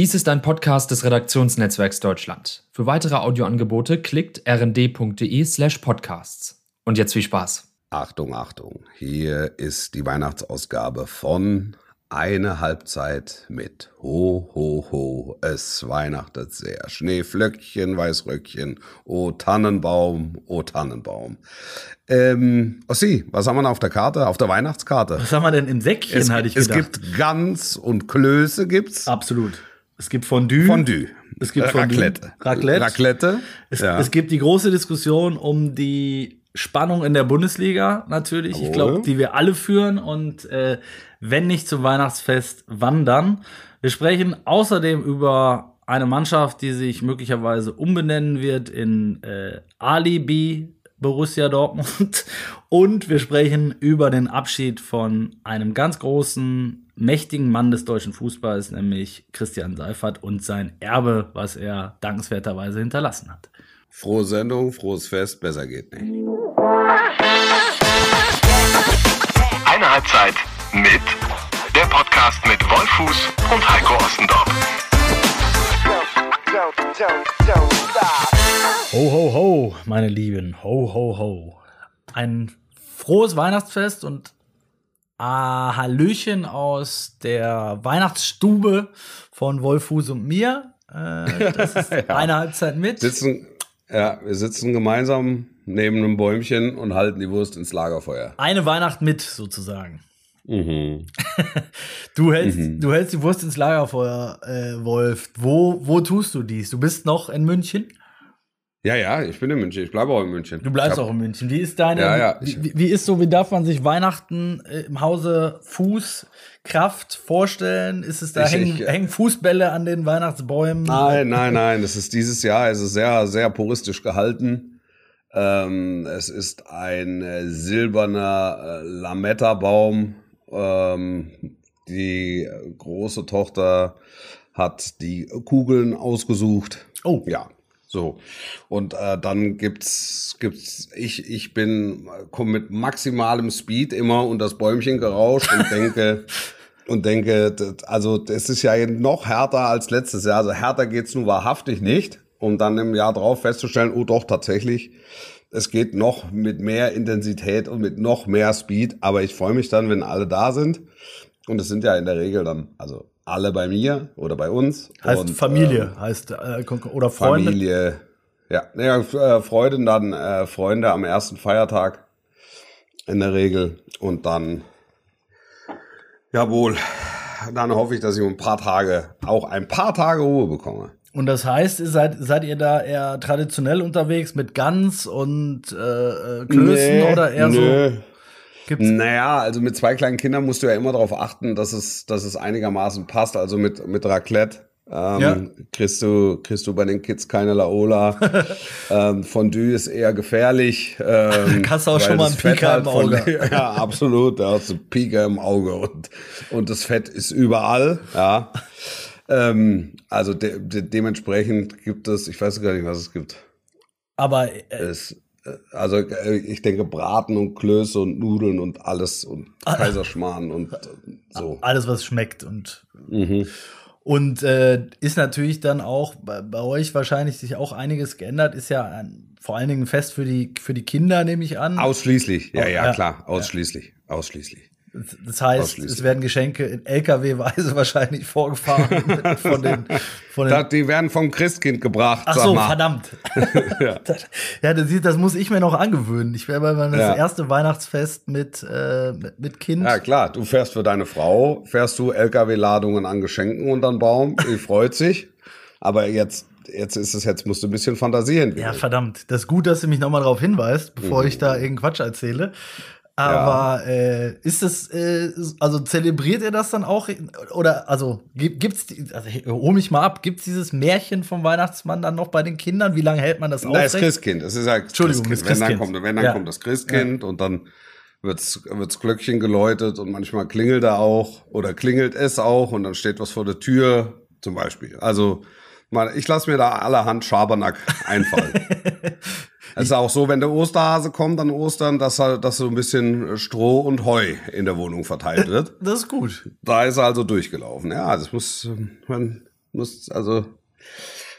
Dies ist ein Podcast des Redaktionsnetzwerks Deutschland. Für weitere Audioangebote klickt rnd.de slash podcasts. Und jetzt viel Spaß. Achtung, Achtung. Hier ist die Weihnachtsausgabe von eine Halbzeit mit Ho, ho, ho, es weihnachtet sehr. Schneeflöckchen, Weißröckchen, oh Tannenbaum, oh Tannenbaum. Ähm, Ossi, was haben wir denn auf der Karte, auf der Weihnachtskarte? Was haben wir denn im Säckchen, Es, hatte ich es gedacht. gibt Gans und Klöße gibt's. Absolut. Es gibt Fondue. Fondue. Es gibt Äh, Fondue. Raclette. Raclette. Raclette. Es, ja. es gibt die große Diskussion um die Spannung in der Bundesliga natürlich. Ich Jawohl. glaube, die wir alle führen. Und äh, wenn nicht zum Weihnachtsfest, wann dann? Wir sprechen außerdem über eine Mannschaft, die sich möglicherweise umbenennen wird in äh, Alibi Borussia Dortmund. Und wir sprechen über den Abschied von einem ganz großen, mächtigen Mann des deutschen Fußballs, nämlich Christian Seifert und sein Erbe, was er dankenswerterweise hinterlassen hat. Frohe Sendung, frohes Fest, besser geht nicht. Eine Halbzeit mit der Podcast mit Wolfuß und Heiko Ostendorf. Ho, ho, ho, meine Lieben. Ho, ho, ho. Ein frohes Weihnachtsfest und ah, Hallöchen aus der Weihnachtsstube von Wolfus und mir. Äh, das ist eine Halbzeit mit. Sitzen, ja, wir sitzen gemeinsam neben einem Bäumchen und halten die Wurst ins Lagerfeuer. Eine Weihnacht mit, sozusagen. Mhm. Du hältst, du hältst die Wurst ins Lagerfeuer, äh, Wolf. Wo, wo tust du dies? Du bist noch in München? Ja, ja, ich bin in München. Ich bleibe auch in München. Du bleibst hab- auch in München. Wie ist deine, Ja, ja, ich- wie, wie ist so, wie darf man sich Weihnachten äh, im Hause Fußkraft vorstellen? Ist es da, Ich- hängen, ich- hängen Fußbälle an den Weihnachtsbäumen? Nein, nein, nein. Es ist dieses Jahr, es ist sehr, sehr puristisch gehalten. Ähm, es ist ein äh, silberner äh, Lametta-Baum. Ähm, die große Tochter hat die Kugeln ausgesucht. Oh. Ja, so. Und äh, dann gibt's gibt's ich ich bin komme mit maximalem Speed immer und das Bäumchen gerauscht und denke und denke, also das ist ja noch härter als letztes Jahr. Also härter geht's nun wahrhaftig nicht, um dann im Jahr drauf festzustellen, oh doch tatsächlich, es geht noch mit mehr Intensität und mit noch mehr Speed. Aber ich freue mich dann, wenn alle da sind. Und es sind ja in der Regel dann also alle bei mir oder bei uns. heißt und, Familie, ähm, heißt äh, oder Freunde. Familie. Ja, naja, äh, Freunde dann äh, Freunde am ersten Feiertag in der Regel und dann jawohl, dann hoffe ich, dass ich um ein paar Tage auch ein paar Tage Ruhe bekomme. Und das heißt, seid, seid ihr da eher traditionell unterwegs mit Gans und äh, äh, Klößen Nee, oder eher nö. so? Gibt's, Naja, also mit zwei kleinen Kindern musst du ja immer darauf achten, dass es, dass es einigermaßen passt. Also mit, mit Raclette ähm, Ja. kriegst, du, kriegst du bei den Kids keine Laola. ähm, Fondue ist eher gefährlich. Ähm, Hast du auch schon mal einen Fett Pika im von- Auge. ja, absolut. Da hast du Pika im Auge und, und das Fett ist überall. Ja. ähm, also de de dementsprechend gibt es, ich weiß gar nicht, was es gibt. aber äh, Es, also äh, ich denke Braten und Klöße und Nudeln und alles und Kaiserschmarrn und äh, so. alles, was schmeckt und Mhm. Und äh, ist natürlich dann auch bei, bei euch wahrscheinlich sich auch einiges geändert. Ist ja ein, vor allen Dingen ein Fest für die, für die Kinder, nehme ich an. Ausschließlich, ja, ja, ja. klar, ausschließlich, ausschließlich. Das heißt, es werden Geschenke in LKW-Weise wahrscheinlich vorgefahren von den, von den die werden vom Christkind gebracht, Ach so, verdammt. das, ja, das, das muss ich mir noch angewöhnen. Ich werde mal das Ja. erste Weihnachtsfest mit, äh, mit, Kind. Ja, klar, du fährst für deine Frau, fährst du LKW-Ladungen an Geschenken unter den Baum, die freut sich. Aber jetzt, jetzt ist es, jetzt musst du ein bisschen fantasieren. Ja, verdammt. Das ist gut, dass du mich nochmal darauf hinweist, bevor ich Mhm. da irgendeinen Quatsch erzähle. Aber äh, ist das, äh, also zelebriert ihr das dann auch? Oder also gibt, gibt's, die- also hol mich mal ab, gibt's dieses Märchen vom Weihnachtsmann dann noch bei den Kindern? Wie lange hält man das Na, das aufrecht? Christkind. Es ist ja Entschuldigung, Christkind. das Wenn dann kommt, wenn dann Ja. kommt das Christkind und dann wird's, wird's Glöckchen geläutet und manchmal klingelt er auch oder klingelt es auch und dann steht was vor der Tür zum Beispiel. Also mal, ich lasse mir da allerhand Schabernack einfallen. Es ist auch so, wenn der Osterhase kommt an Ostern, dass, er, dass so ein bisschen Stroh und Heu in der Wohnung verteilt wird. Das ist gut. Da ist er also durchgelaufen. Ja, das muss, man, Muss, also,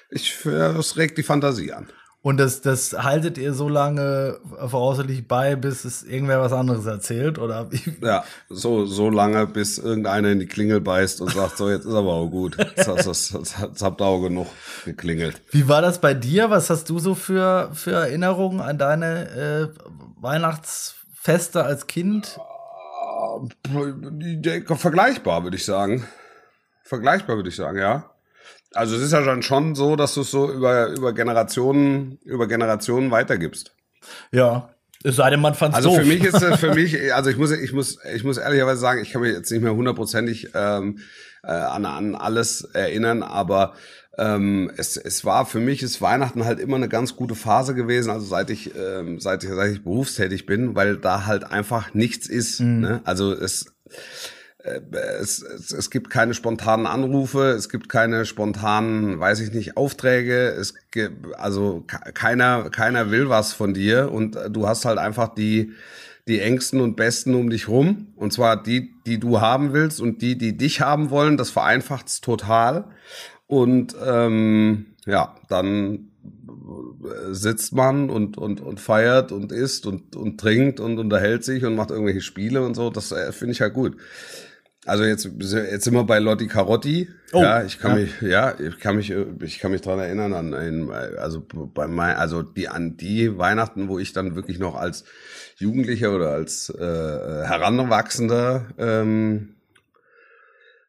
ich, das regt die Fantasie an. Und das, das haltet ihr so lange voraussichtlich bei, bis es irgendwer was anderes erzählt, oder? Ja, so, so lange, bis irgendeiner in die Klingel beißt und sagt, so, jetzt ist aber auch gut. Jetzt, hast, jetzt, jetzt habt ihr auch genug geklingelt. Wie war das bei dir? Was hast du so für, für Erinnerungen an deine äh, Weihnachtsfeste als Kind? Vergleichbar, würde ich sagen. Vergleichbar, würde ich sagen, ja. Also es ist ja dann schon so, dass du es so über, über Generationen, über Generationen weitergibst. Ja. Es sei denn, man fand's Also doof. für mich ist es, für mich, also ich muss, ich muss, ich muss ehrlicherweise sagen, ich kann mich jetzt nicht mehr hundertprozentig ähm, äh, an, an alles erinnern, aber ähm, es, es war für mich ist Weihnachten halt immer eine ganz gute Phase gewesen, also seit ich, ähm, seit ich, seit ich berufstätig bin, weil da halt einfach nichts ist. Ne? Also es es, es, es gibt keine spontanen Anrufe, es gibt keine spontanen, weiß ich nicht, Aufträge, es gibt, also keiner, keiner will was von dir und du hast halt einfach die, die engsten und besten um dich rum. Und zwar die, die du haben willst und die, die dich haben wollen, das vereinfacht's total. Und ähm, ja, dann sitzt man und, und, und feiert und isst und, und trinkt und unterhält sich und macht irgendwelche Spiele und so, das äh, finde ich halt gut. Also jetzt, jetzt sind wir bei Lotti Carotti. Oh, ja, ich kann ja. mich, ja, ich kann mich, ich kann mich dran erinnern an ein, also bei mein, also die an die Weihnachten, wo ich dann wirklich noch als Jugendlicher oder als äh, Heranwachsender ähm,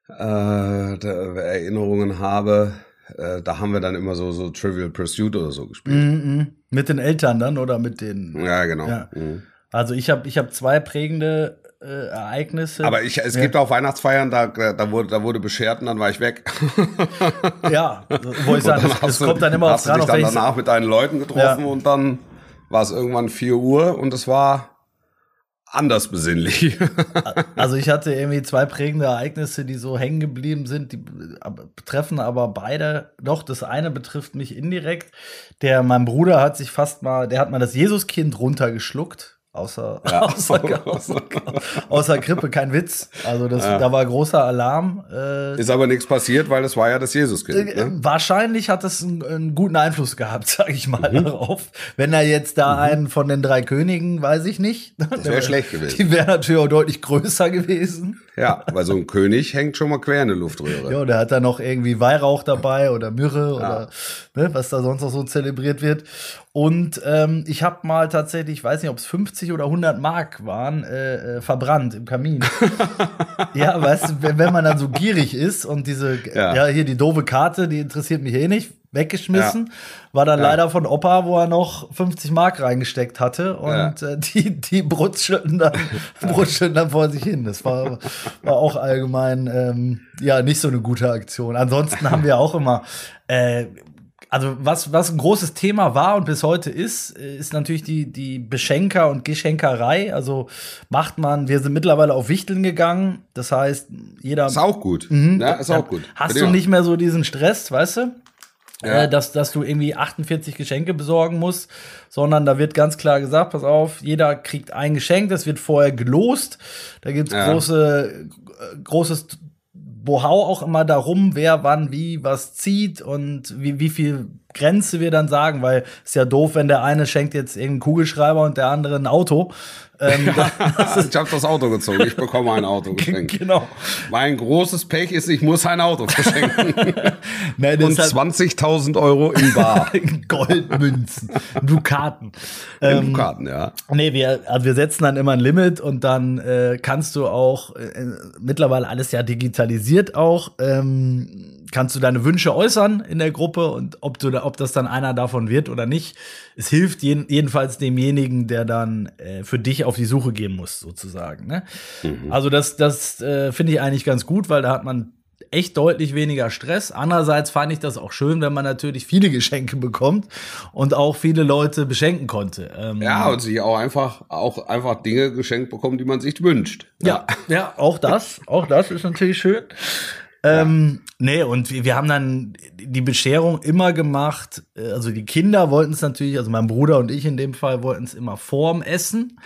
äh, Erinnerungen habe. Äh, da haben wir dann immer so so Trivial Pursuit oder so gespielt. Mhm. Mit den Eltern dann oder mit den. Ja, genau. Ja. Mhm. Also ich habe ich hab zwei prägende äh, Ereignisse. Aber ich, es Ja. gibt auch Weihnachtsfeiern, da, da wurde, da wurde beschert und dann war ich weg. ja, wo ich sagen, Und es, hast du- kommt dann immer hast aufs du dich dann danach mit deinen Leuten getroffen Ja. und dann war es irgendwann 4 Uhr und es war anders besinnlich. Also ich hatte irgendwie zwei prägende Ereignisse, die so hängen geblieben sind, die äh, betreffen aber beide, doch das eine betrifft mich indirekt. Der, mein Bruder hat sich fast mal, der hat mal das Jesuskind runtergeschluckt. Außer, außer, außer, außer Grippe, kein Witz. Also das, da war großer Alarm. Äh, Ist aber nichts passiert, weil es war ja das Jesuskind. Äh, Ne? Wahrscheinlich hat es einen, einen guten Einfluss gehabt, sage ich mal, Mhm. darauf. Wenn er jetzt da einen von den drei Königen, weiß ich nicht. Das wär schlecht gewesen. Die wäre natürlich auch deutlich größer gewesen. Ja, weil so ein König hängt schon mal quer in der Luftröhre. Ja, der hat da noch irgendwie Weihrauch dabei oder Myrrhe oder ne, was da sonst noch so zelebriert wird. Und ähm, ich habe mal tatsächlich, ich weiß nicht, ob es 50 oder 100 Mark waren, äh, äh, verbrannt im Kamin. ja, weißt du, wenn, wenn man dann so gierig ist und diese, ja. Ja. hier die doofe Karte, die interessiert mich eh nicht, weggeschmissen, Ja. war dann Ja. leider von Opa, wo er noch 50 Mark reingesteckt hatte und äh, die, die brutschelten dann, brutschelten dann vor sich hin. Das war, war auch allgemein, ähm, ja, nicht so eine gute Aktion. Ansonsten haben wir auch immer, äh, also was, was ein großes Thema war und bis heute ist, ist natürlich die, die Beschenker- und Geschenkerei. Also macht man, wir sind mittlerweile auf Wichteln gegangen. Das heißt, jeder. Ist auch gut. Mhm. Ja, ist auch gut. Hast du ja. nicht mehr so diesen Stress, weißt du? Ja. Äh, dass, dass du irgendwie 48 Geschenke besorgen musst, sondern da wird ganz klar gesagt, pass auf, jeder kriegt ein Geschenk, das wird vorher gelost. Da gibt's Ja. große, großes Bohau auch immer darum, wer wann wie was zieht und wie, wie viel Grenze wir dann sagen, weil ist ja doof, wenn der eine schenkt jetzt irgendeinen Kugelschreiber und der andere ein Auto. Ähm, ich habe das Auto gezogen. Ich bekomme ein Auto geschenkt. genau. Mein großes Pech ist, ich muss ein Auto verschenken. Das Und halt 20.000 Euro in Bar. Goldmünzen, Dukaten. Ähm, In Karten, ja. Nee, wir, also wir setzen dann immer ein Limit und dann äh, kannst du auch äh, mittlerweile alles ja digitalisiert auch. Ähm, kannst du deine Wünsche äußern in der Gruppe und ob du da, ob das dann einer davon wird oder nicht. Es hilft jeden, jedenfalls demjenigen, der dann äh, für dich auf die Suche gehen muss, sozusagen. Ne? Also das, das äh, finde ich eigentlich ganz gut, weil da hat man echt deutlich weniger Stress. Andererseits fand ich das auch schön, wenn man natürlich viele Geschenke bekommt und auch viele Leute beschenken konnte. Ähm, Ja, und sich auch einfach, auch einfach Dinge geschenkt bekommen, die man sich wünscht. Ja, ja, auch das, auch das ist natürlich schön. Ähm, nee, und wir, wir haben dann die Bescherung immer gemacht. äh, Also die Kinder wollten es natürlich, also mein Bruder und ich in dem Fall wollten es immer vorm Essen.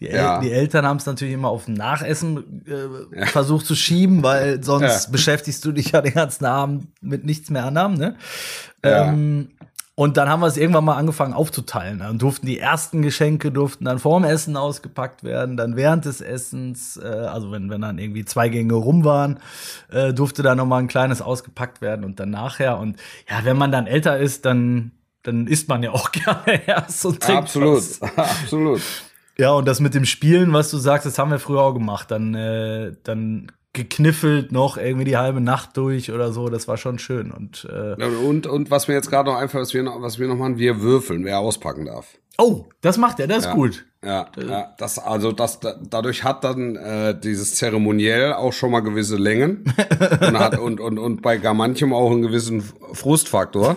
Die, El Ja. die Eltern haben es natürlich immer auf Nachessen äh, versucht zu schieben, weil sonst Ja. beschäftigst du dich ja den ganzen Abend mit nichts mehr anderem. Ne? Ja. Ähm, und dann haben wir es irgendwann mal angefangen aufzuteilen. Dann durften die ersten Geschenke durften dann vorm Essen ausgepackt werden, dann während des Essens, äh, also wenn, wenn dann irgendwie zwei Gänge rum waren, äh, durfte da noch mal ein kleines ausgepackt werden und dann nachher. Und ja, wenn man dann älter ist, dann dann isst man ja auch gerne erst und trinkt Absolut, was. absolut. Ja, und das mit dem Spielen, was du sagst, das haben wir früher auch gemacht. Dann, äh, dann gekniffelt noch irgendwie die halbe Nacht durch oder so. Das war schon schön. Und äh, Und, und was mir jetzt gerade noch einfällt, was wir noch, was wir noch machen, wir würfeln, wer auspacken darf. oh, das macht er, das ist Ja. gut. Ja, ja, das also das da, dadurch hat dann äh, dieses Zeremoniell auch schon mal gewisse Längen und hat und und und bei gar manchem auch einen gewissen Frustfaktor,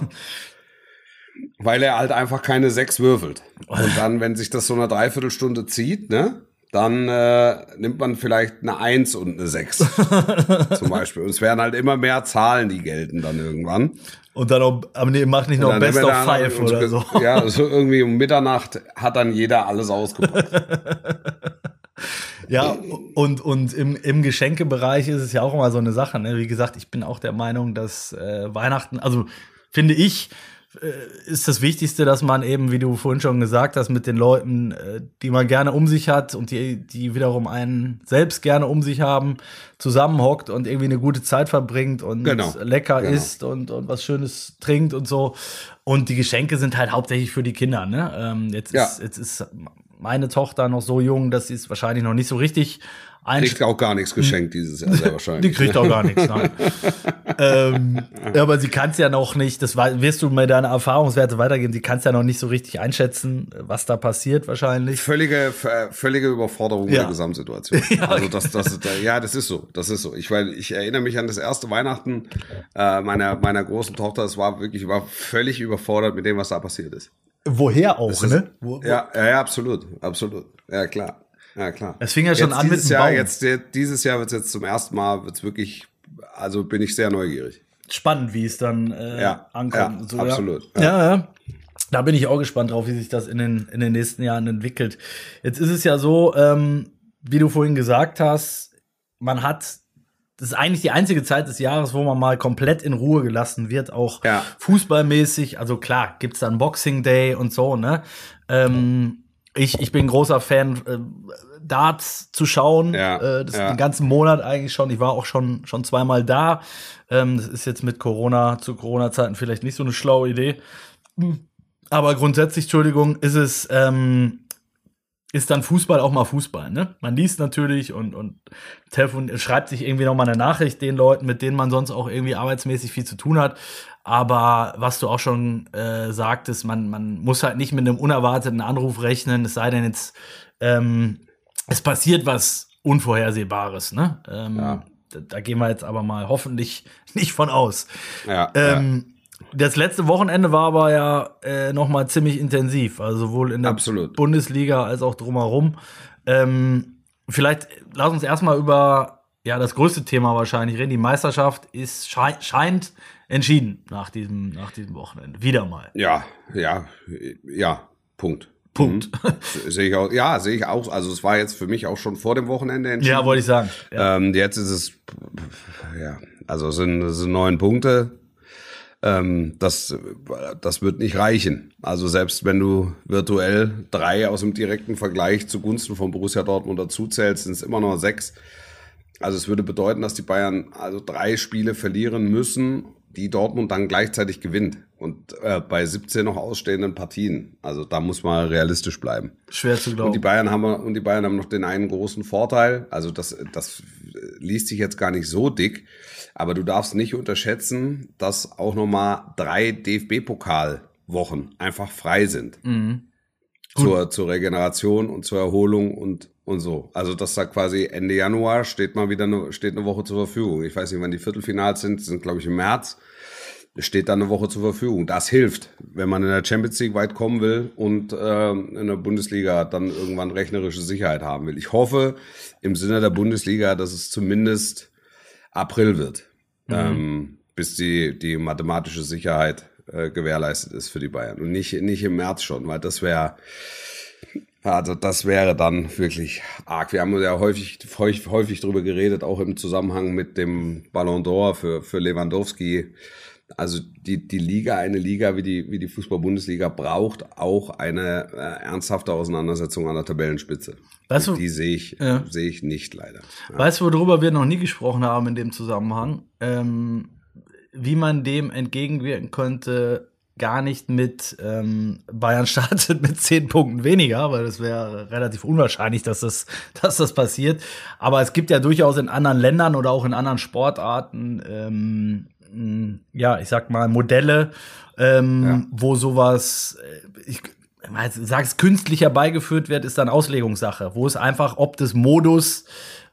weil er halt einfach keine sechs würfelt. Und dann, wenn sich das so eine Dreiviertelstunde zieht, ne, dann äh, nimmt man vielleicht eine Eins und eine Sechs zum Beispiel. Und es werden halt immer mehr Zahlen, die gelten dann irgendwann. Und dann auch, aber nee, mach nicht noch Best of Five oder so. Ja, so irgendwie um Mitternacht hat dann jeder alles ausgepackt. Ja, und, und im, im Geschenkebereich ist es ja auch immer so eine Sache. Ne? Wie gesagt, ich bin auch der Meinung, dass äh, Weihnachten, also finde ich, ist das Wichtigste, dass man eben, wie du vorhin schon gesagt hast, mit den Leuten, äh, die man gerne um sich hat und die, die wiederum einen selbst gerne um sich haben, zusammenhockt und irgendwie eine gute Zeit verbringt und Genau, lecker genau. isst und, und was Schönes trinkt und so. Und die Geschenke sind halt hauptsächlich für die Kinder. Ne? Ähm, jetzt, Ja. ist, jetzt ist meine Tochter noch so jung, dass sie es wahrscheinlich noch nicht so richtig einschätzt. Kriegt auch gar nichts geschenkt dieses Jahr sehr wahrscheinlich. Die kriegt auch gar nichts, nein. ähm, ja, aber sie kann es ja noch nicht, das wirst du mir deine Erfahrungswerte weitergeben, sie kann es ja noch nicht so richtig einschätzen, was da passiert wahrscheinlich. Völlige, v- völlige Überforderung Ja. der Gesamtsituation. Also das, das, ja, das ist so, das ist so. Ich, weil ich erinnere mich an das erste Weihnachten äh, meiner meiner großen Tochter. Es war wirklich, ich war völlig überfordert mit dem, was da passiert ist. Woher auch, ist- ne? Wo, Ja, ja, ja, absolut, absolut. Ja, klar. Ja, klar. Es fing ja schon jetzt an mit dieses dem Jahr, Baum. jetzt dieses Jahr wird es jetzt zum ersten Mal wird's wirklich, also bin ich sehr neugierig. Spannend, wie es dann äh, Ja, ankommt. ja, so, absolut, Ja. ja, ja. Da bin ich auch gespannt drauf, wie sich das in den, in den nächsten Jahren entwickelt. Jetzt ist es ja so, ähm, wie du vorhin gesagt hast, man hat, das ist eigentlich die einzige Zeit des Jahres, wo man mal komplett in Ruhe gelassen wird, auch Ja. fußballmäßig. Also klar, gibt's dann Boxing Day und so, ne? Ähm, ich, ich bin großer Fan, äh, Darts zu schauen. Ja, äh, das ja. den ganzen Monat eigentlich schon. Ich war auch schon, schon zweimal da. Ähm, das ist jetzt mit Corona, zu Corona-Zeiten vielleicht nicht so eine schlaue Idee. Aber grundsätzlich, Entschuldigung, ist es, ähm, ist dann Fußball auch mal Fußball, ne? Man liest natürlich und, und Telefon, schreibt sich irgendwie noch mal eine Nachricht den Leuten, mit denen man sonst auch irgendwie arbeitsmäßig viel zu tun hat. Aber was du auch schon äh, sagtest, man, man muss halt nicht mit einem unerwarteten Anruf rechnen, es sei denn jetzt, ähm, es passiert was Unvorhersehbares, ne? Ähm, Ja. da, da gehen wir jetzt aber mal hoffentlich nicht von aus. Ja, ja. Ähm, Das letzte Wochenende war aber ja äh, noch mal ziemlich intensiv, also sowohl in der Absolut. Bundesliga als auch drumherum. Ähm, vielleicht lass uns erstmal über ja das größte Thema wahrscheinlich reden. Die Meisterschaft ist schei scheint entschieden nach diesem nach diesem Wochenende wieder mal. Ja, ja, ja, Punkt. Punkt. Mhm. Sehe ich auch, ja, sehe ich auch. Also es war jetzt für mich auch schon vor dem Wochenende entschieden. ja, wollte ich sagen. Ja. Ähm, jetzt ist es, ja, also es sind, es sind neun Punkte. Ähm, das, das wird nicht reichen. Also selbst wenn du virtuell drei aus dem direkten Vergleich zugunsten von Borussia Dortmund dazuzählst, sind es immer noch sechs. Also es würde bedeuten, dass die Bayern also drei Spiele verlieren müssen, die Dortmund dann gleichzeitig gewinnt. Und äh, bei 17 noch ausstehenden Partien. Also da muss man realistisch bleiben. Schwer zu Und die glauben. Bayern haben und die Bayern haben noch den einen großen Vorteil. Also das, das liest sich jetzt gar nicht so dick, aber du darfst nicht unterschätzen, dass auch noch mal drei DFB-Pokalwochen einfach frei sind zur, zur Regeneration und zur Erholung und und so. Also dass da quasi Ende Januar steht mal wieder eine, steht eine Woche zur Verfügung. Ich weiß nicht, wann die Viertelfinals sind, sind glaube ich im März. Steht dann eine Woche zur Verfügung. Das hilft, wenn man in der Champions League weit kommen will und ähm, in der Bundesliga dann irgendwann rechnerische Sicherheit haben will. Ich hoffe im Sinne der Bundesliga, dass es zumindest April wird, ähm, bis die, die mathematische Sicherheit äh, gewährleistet ist für die Bayern. Und nicht, nicht im März schon, weil das wäre Also das wäre dann wirklich arg. Wir haben ja häufig, häufig, häufig drüber geredet, auch im Zusammenhang mit dem Ballon d'Or für, für Lewandowski. Also die, die Liga, eine Liga wie die, wie die Fußball-Bundesliga braucht auch eine äh, ernsthafte Auseinandersetzung an der Tabellenspitze. Weißt du- die sehe ich, Ja. sehe ich nicht leider. Ja. Weißt du, worüber wir noch nie gesprochen haben in dem Zusammenhang? Ähm, wie man dem entgegenwirken könnte, gar nicht mit ähm, Bayern startet mit zehn Punkten weniger, weil das wäre relativ unwahrscheinlich, dass das, dass das passiert. Aber es gibt ja durchaus in anderen Ländern oder auch in anderen Sportarten, ähm, ja, ich sag mal, Modelle, ähm, Ja. wo sowas, äh, ich, ich sag's künstlich herbeigeführt wird, ist dann Auslegungssache, wo es einfach ob des Modus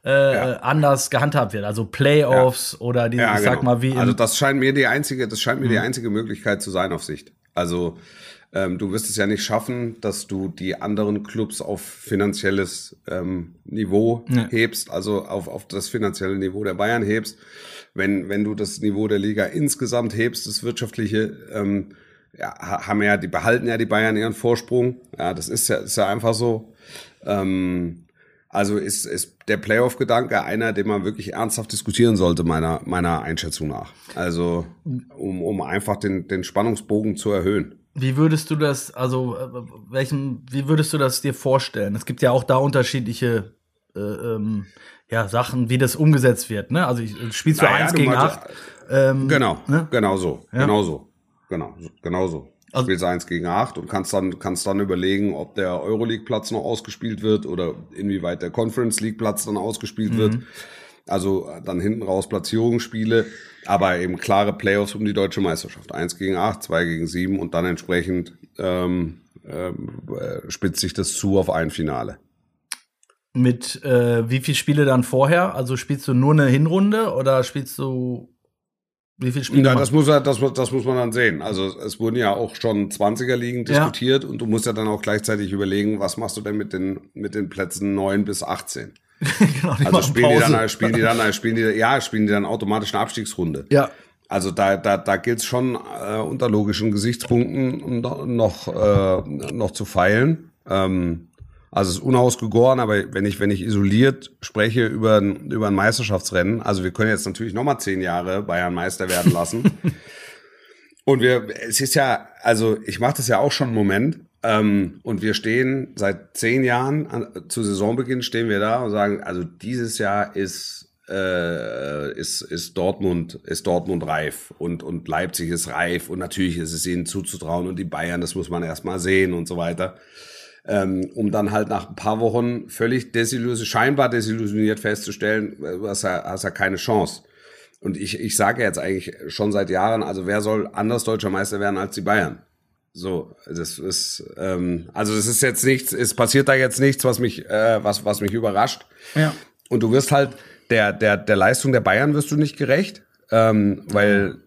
äh, Ja. anders gehandhabt wird. Also Playoffs oder die, ich sag mal, wie also das scheint mir die einzige, das scheint mir Mhm. die einzige Möglichkeit zu sein auf Sicht. Also ähm, du wirst es ja nicht schaffen, dass du die anderen Clubs auf finanzielles ähm, Niveau Ja. hebst, also auf, auf das finanzielle Niveau der Bayern hebst. Wenn, wenn du das Niveau der Liga insgesamt hebst, das wirtschaftliche, ähm, ja, ha- haben ja, die behalten ja die Bayern ihren Vorsprung. Ja, das ist ja, ist ja einfach so. Ähm, also ist, ist der Playoff-Gedanke einer, den man wirklich ernsthaft diskutieren sollte, meiner, meiner Einschätzung nach. Also, um, um einfach den, den Spannungsbogen zu erhöhen. Wie würdest du das, also äh, welchen, wie würdest du das dir vorstellen? Es gibt ja auch da unterschiedliche äh, ähm, ja, Sachen, wie das umgesetzt wird. Ne? Also ich, spielst du Naja, eins gegen meinst- acht. Ähm, Genau, Ne? genau so, Ja. genau so, genau, genau so. Also- Spielst eins gegen acht und kannst dann, kannst dann überlegen, ob der Euroleague-Platz noch ausgespielt wird oder inwieweit der Conference League-Platz dann ausgespielt wird. Mhm. Also äh, dann hinten raus Platzierungsspiele, aber eben klare Playoffs um die deutsche Meisterschaft. Eins gegen acht, zwei gegen sieben und dann entsprechend ähm, ähm, äh, spitzt sich das zu auf ein Finale. Mit äh, wie viel Spiele dann vorher? Also spielst du nur eine Hinrunde oder spielst du wie viele Spiele? Ja, das muss, er- das, das muss man dann sehen. Also es wurden ja auch schon 20er-Ligen Ja. diskutiert und du musst ja dann auch gleichzeitig überlegen, was machst du denn mit den, mit den Plätzen 9 bis 18. genau, die Also spielen die, Pause. dann, spielen die dann, spielen die, ja, spielen die dann automatisch eine Abstiegsrunde. Ja, Also da, da, da gilt es schon äh, unter logischen Gesichtspunkten noch, noch, äh, noch zu feilen. Ähm, also es ist unausgegoren, aber wenn ich, wenn ich isoliert spreche über, ein- über ein Meisterschaftsrennen, also wir können jetzt natürlich nochmal zehn Jahre Bayern Meister werden lassen. und wir, es ist ja, also ich mache das ja auch schon einen Moment. Ähm, und wir stehen seit zehn Jahren, an, zu Saisonbeginn stehen wir da und sagen, also dieses Jahr ist äh, ist, ist Dortmund ist Dortmund reif und und Leipzig ist reif und natürlich ist es ihnen zuzutrauen und die Bayern, das muss man erst mal sehen und so weiter. Ähm, um dann halt nach ein paar Wochen völlig desillusioniert, scheinbar desillusioniert festzustellen, äh, du hast ja, hast ja keine Chance. Und ich, ich sage jetzt eigentlich schon seit Jahren, also wer soll anders deutscher Meister werden als die Bayern? So, das ist, ähm, also das ist jetzt nichts, es passiert da jetzt nichts, was mich, äh, was, was mich überrascht. ja. Und du wirst halt der, der, der Leistung der Bayern wirst du nicht gerecht, ähm, weil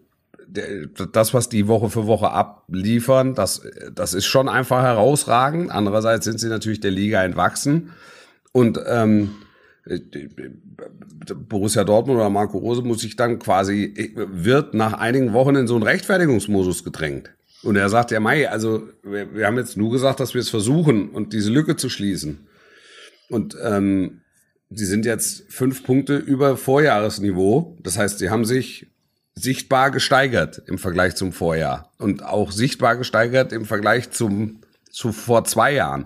das, was die Woche für Woche abliefern, das, das ist schon einfach herausragend. Andererseits sind sie natürlich der Liga entwachsen. Und ähm, Borussia Dortmund oder Marco Rose muss sich dann quasi, wird nach einigen Wochen in so einen Rechtfertigungsmodus gedrängt. Und er sagt, ja, Mai, also wir, wir haben jetzt nur gesagt, dass wir es versuchen und diese Lücke zu schließen. Und ähm, sie sind jetzt fünf Punkte über Vorjahresniveau. Das heißt, sie haben sich sichtbar gesteigert im Vergleich zum Vorjahr und auch sichtbar gesteigert im Vergleich zum zu vor zwei Jahren.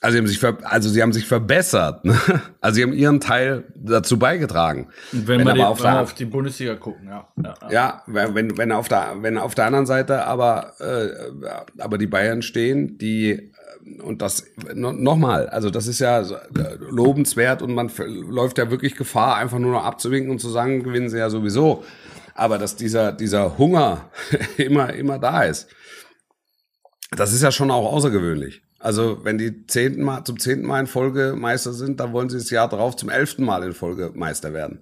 Also sie haben sich, ver also sie haben sich verbessert. Ne? Also sie haben ihren Teil dazu beigetragen. Wenn, wir die, auf wenn wir der- auf die Bundesliga gucken, ja. ja, ja. Ja, wenn, wenn auf der, wenn auf der anderen Seite aber, äh, aber die Bayern stehen, die, äh, und das, no, nochmal, also das ist ja äh, lobenswert und man läuft ja wirklich Gefahr, einfach nur noch abzuwinken und zu sagen, gewinnen sie ja sowieso. Aber dass dieser, dieser Hunger immer, immer da ist, das ist ja schon auch außergewöhnlich. Also wenn die zehnten Mal, zum zehnten Mal in Folge Meister sind, dann wollen sie das Jahr darauf zum elften Mal in Folge Meister werden.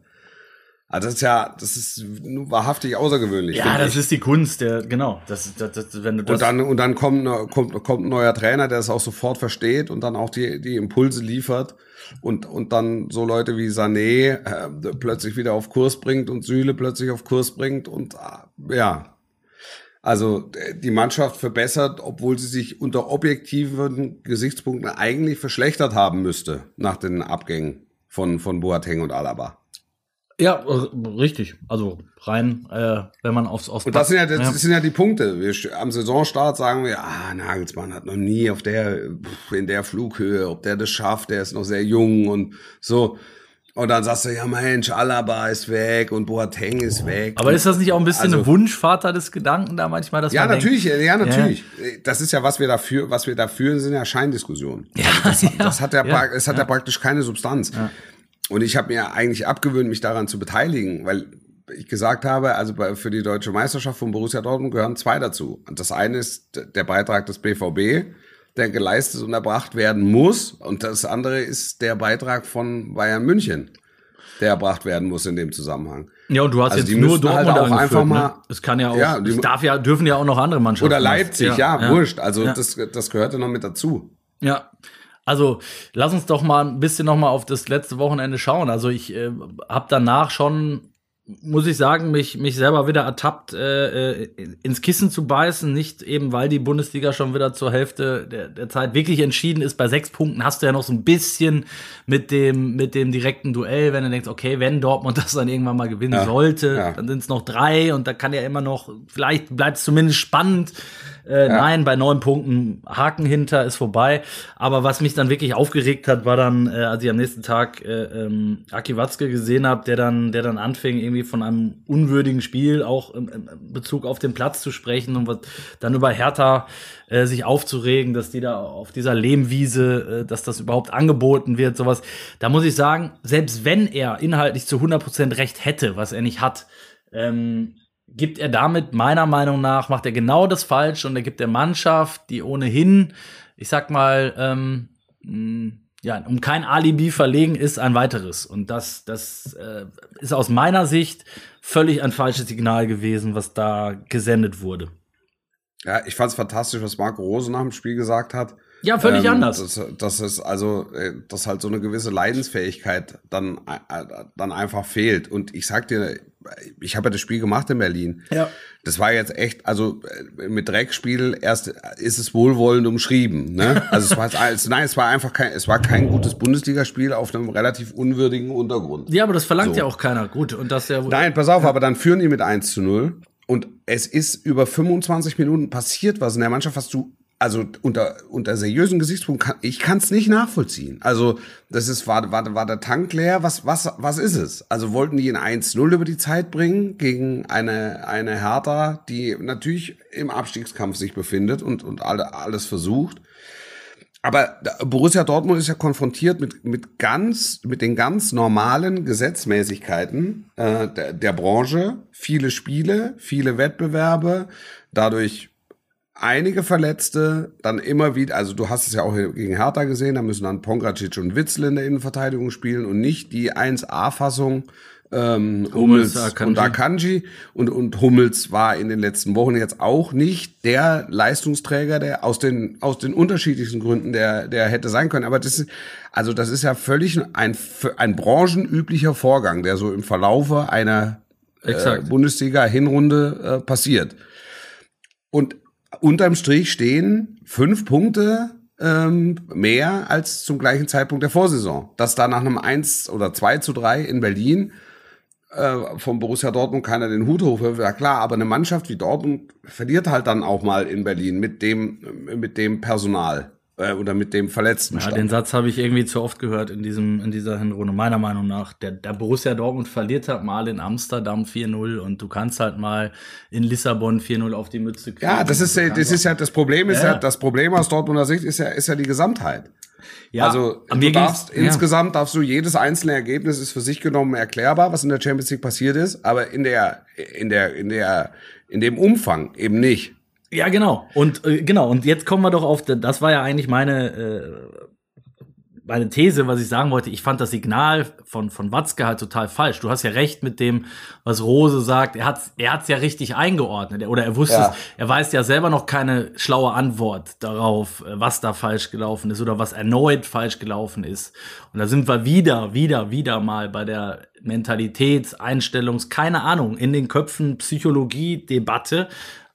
Also das ist ja, das ist wahrhaftig außergewöhnlich. Ja, das ich. ist die Kunst, der, genau. Das, das, das, wenn du das, und dann, und dann kommt, ne- kommt, kommt ein neuer Trainer, der es auch sofort versteht und dann auch die, die Impulse liefert und, und dann so Leute wie Sané äh, plötzlich wieder auf Kurs bringt und Süle plötzlich auf Kurs bringt und äh, ja. Also äh, die Mannschaft verbessert, obwohl sie sich unter objektiven Gesichtspunkten eigentlich verschlechtert haben müsste nach den Abgängen von, von Boateng und Alaba. Ja, richtig. Also rein, äh, wenn man aufs, aufs Und das sind ja, das sind ja die Punkte. Wir, am Saisonstart sagen wir, ah, Nagelsmann hat noch nie auf der, in der Flughöhe, ob der das schafft, der ist noch sehr jung und so. Und dann sagst du, ja Mensch, Alaba ist weg und Boateng ist weg. Aber ist das nicht auch ein bisschen Also- ein Wunschvater des Gedanken da manchmal, dass Ja, man natürlich, denkt, ja, natürlich. Das ist ja, was wir dafür, was wir da führen, sind ja Scheindiskussionen. Ja, Das, ja, das hat ja, ja, es hat ja. praktisch keine Substanz. Und ich habe mir eigentlich abgewöhnt, mich daran zu beteiligen, weil ich gesagt habe, also bei, für die deutsche Meisterschaft von Borussia Dortmund gehören zwei dazu. Und das eine ist der Beitrag des BVB, der geleistet und erbracht werden muss. Und das andere ist der Beitrag von Bayern München, der erbracht werden muss in dem Zusammenhang. Ja, und du hast Also die jetzt nur halt Dortmund auch angeführt, einfach mal- ne? Es kann ja auch, Ja, die- es darf ja, dürfen ja auch noch andere Mannschaften. Oder Leipzig, ja, wurscht. Also Ja. das, das gehörte noch mit dazu. Ja. Also, lass uns doch mal ein bisschen noch mal auf das letzte Wochenende schauen. Also, ich äh, habe danach schon, muss ich sagen, mich, mich selber wieder ertappt, äh, äh, ins Kissen zu beißen. Nicht eben, weil die Bundesliga schon wieder zur Hälfte der, der Zeit wirklich entschieden ist. Bei sechs Punkten hast du ja noch so ein bisschen mit dem, mit dem direkten Duell, wenn du denkst, okay, wenn Dortmund das dann irgendwann mal gewinnen Ja, sollte, ja. dann sind es noch drei und da kann ja immer noch, vielleicht bleibt es zumindest spannend. Äh, Nein, bei neun Punkten Haken hinter ist vorbei. Aber was mich dann wirklich aufgeregt hat, war dann, äh, als ich am nächsten Tag äh, ähm, Aki Watzke gesehen habe, der dann, der dann anfing, irgendwie von einem unwürdigen Spiel auch im, im Bezug auf den Platz zu sprechen und was, dann über Hertha äh, sich aufzuregen, dass die da auf dieser Lehmwiese, äh, dass das überhaupt angeboten wird, sowas. Da muss ich sagen, selbst wenn er inhaltlich zu 100% recht hätte, was er nicht hat, ähm, gibt er damit meiner Meinung nach, macht er genau das falsch und er gibt der Mannschaft, die ohnehin, ich sag mal, ähm, ja, um kein Alibi verlegen ist, ein weiteres. Und das, das äh, ist aus meiner Sicht völlig ein falsches Signal gewesen, was da gesendet wurde. Ja, ich fand es fantastisch, was Marco Rose nach dem Spiel gesagt hat. Ja, völlig Ähm, anders. Das, das ist also, äh, dass halt so eine gewisse Leidensfähigkeit dann, äh, dann einfach fehlt. Und ich sag dir, ich habe ja das Spiel gemacht in Berlin. Ja. Das war jetzt echt, also äh, mit Dreckspiel erst ist es wohlwollend umschrieben. Ne? Also es war, es, nein, es war einfach kein, es war kein gutes Bundesligaspiel auf einem relativ unwürdigen Untergrund. Ja, aber das verlangt So. ja auch keiner. Gut, und das ja Nein, pass auf, aber dann führen die mit 1 zu 0 und es ist über 25 Minuten passiert was in der Mannschaft, was du also unter unter seriösen Gesichtspunkten kann, ich kann es nicht nachvollziehen. Also das ist war, war war der Tank leer, was was was ist es? Also wollten die in 1-0 über die Zeit bringen gegen eine eine Hertha, die natürlich im Abstiegskampf sich befindet und und alle, alles versucht. Aber Borussia Dortmund ist ja konfrontiert mit, mit ganz, mit den ganz normalen Gesetzmäßigkeiten äh, der, der Branche. Viele Spiele, viele Wettbewerbe, dadurch einige Verletzte, dann immer wieder, also du hast es ja auch gegen Hertha gesehen, da müssen dann Pongracic und Witzel in der Innenverteidigung spielen und nicht die 1A-Fassung ähm, Hummels, Hummels Akanji. und Akanji und, und Hummels war in den letzten Wochen jetzt auch nicht der Leistungsträger, der aus den, aus den unterschiedlichsten Gründen, der, der hätte sein können. Aber das ist, also das ist ja völlig ein, ein branchenüblicher Vorgang, der so im Verlaufe einer äh. Bundesliga-Hinrunde äh, passiert. Und unterm Strich stehen fünf Punkte ähm, mehr als zum gleichen Zeitpunkt der Vorsaison. Dass da nach einem 1 oder 2 zu 3 in Berlin äh, vom Borussia Dortmund keiner den Hut hochwirft, ja klar, aber eine Mannschaft wie Dortmund verliert halt dann auch mal in Berlin mit dem, mit dem Personal äh, oder mit dem verletzten Ja, Stand. den Satz habe ich irgendwie zu oft gehört in diesem in dieser Hinrunde meiner Meinung nach. Der, der Borussia Dortmund verliert halt mal in Amsterdam 4-0 und du kannst halt mal in Lissabon 4-0 auf die Mütze kriegen. Ja, das ist, das ist ja, das Problem ist Ja. ja, das Problem aus Dortmunder Sicht ist ja, ist ja die Gesamtheit. Ja, also du darfst ja. insgesamt darfst du jedes einzelne Ergebnis ist für sich genommen erklärbar, was in der Champions League passiert ist, aber in der in der in der in dem Umfang eben nicht. Ja, genau. Und äh, genau, und jetzt kommen wir doch auf, das war ja eigentlich meine, äh, meine These, was ich sagen wollte. Ich fand das Signal von, von Watzke halt total falsch. Du hast ja recht mit dem, was Rose sagt. Er hat's, er hat's ja richtig eingeordnet. Oder er wusste Ja. es. Er weiß ja selber noch keine schlaue Antwort darauf, äh, was da falsch gelaufen ist oder was erneut falsch gelaufen ist. Und da sind wir wieder, wieder, wieder mal bei der Mentalitäts-, Einstellungs-, keine Ahnung, in den Köpfen Psychologie-Debatte.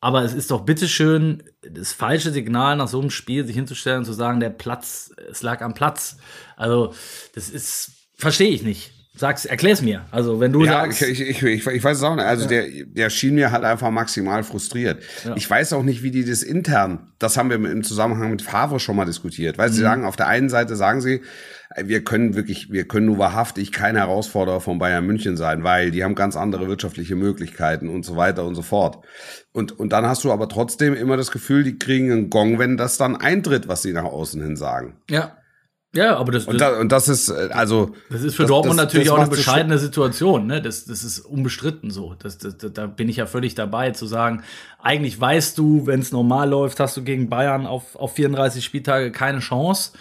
Aber es ist doch bitteschön das falsche Signal nach so einem Spiel, sich hinzustellen und zu sagen, der Platz, es lag am Platz. Also, das ist, verstehe ich nicht. Sag's, erklär's mir. Also, wenn du Ja, sagst. ich, ich, ich, ich weiß es auch nicht. Also der, der schien mir halt einfach maximal frustriert. Ich weiß auch nicht, wie die das intern, das haben wir im Zusammenhang mit Favre schon mal diskutiert. Weil sie Mhm. sagen, auf der einen Seite sagen sie, wir können wirklich, wir können nur wahrhaftig kein Herausforderer von Bayern München sein, weil die haben ganz andere wirtschaftliche Möglichkeiten und so weiter und so fort. Und, und dann hast du aber trotzdem immer das Gefühl, die kriegen einen Gong, wenn das dann eintritt, was sie nach außen hin sagen. ja. Ja, aber das, Und, das, da, und das ist, äh, also. das ist für das- Dortmund das- natürlich auch eine bescheidene Situation. Ne? Das, das ist unbestritten so. Das, das, das, da bin ich ja völlig dabei zu sagen, eigentlich weißt du, wenn es normal läuft, hast du gegen Bayern auf, auf 34 Spieltage keine Chance.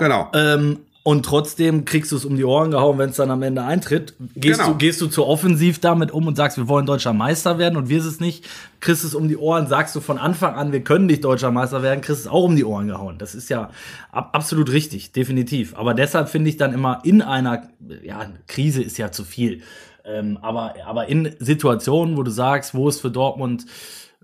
Genau. Ähm, und trotzdem kriegst du es um die Ohren gehauen, wenn es dann am Ende eintritt. Gehst, Genau. du, gehst du zu offensiv damit um und sagst, wir wollen deutscher Meister werden und wir es nicht, kriegst es um die Ohren, sagst du von Anfang an, wir können nicht deutscher Meister werden, kriegst es auch um die Ohren gehauen. Das ist ja ab, absolut richtig, definitiv. Aber deshalb finde ich dann immer in einer, ja, Krise ist ja zu viel. Ähm, aber, aber in Situationen, wo du sagst, wo es für Dortmund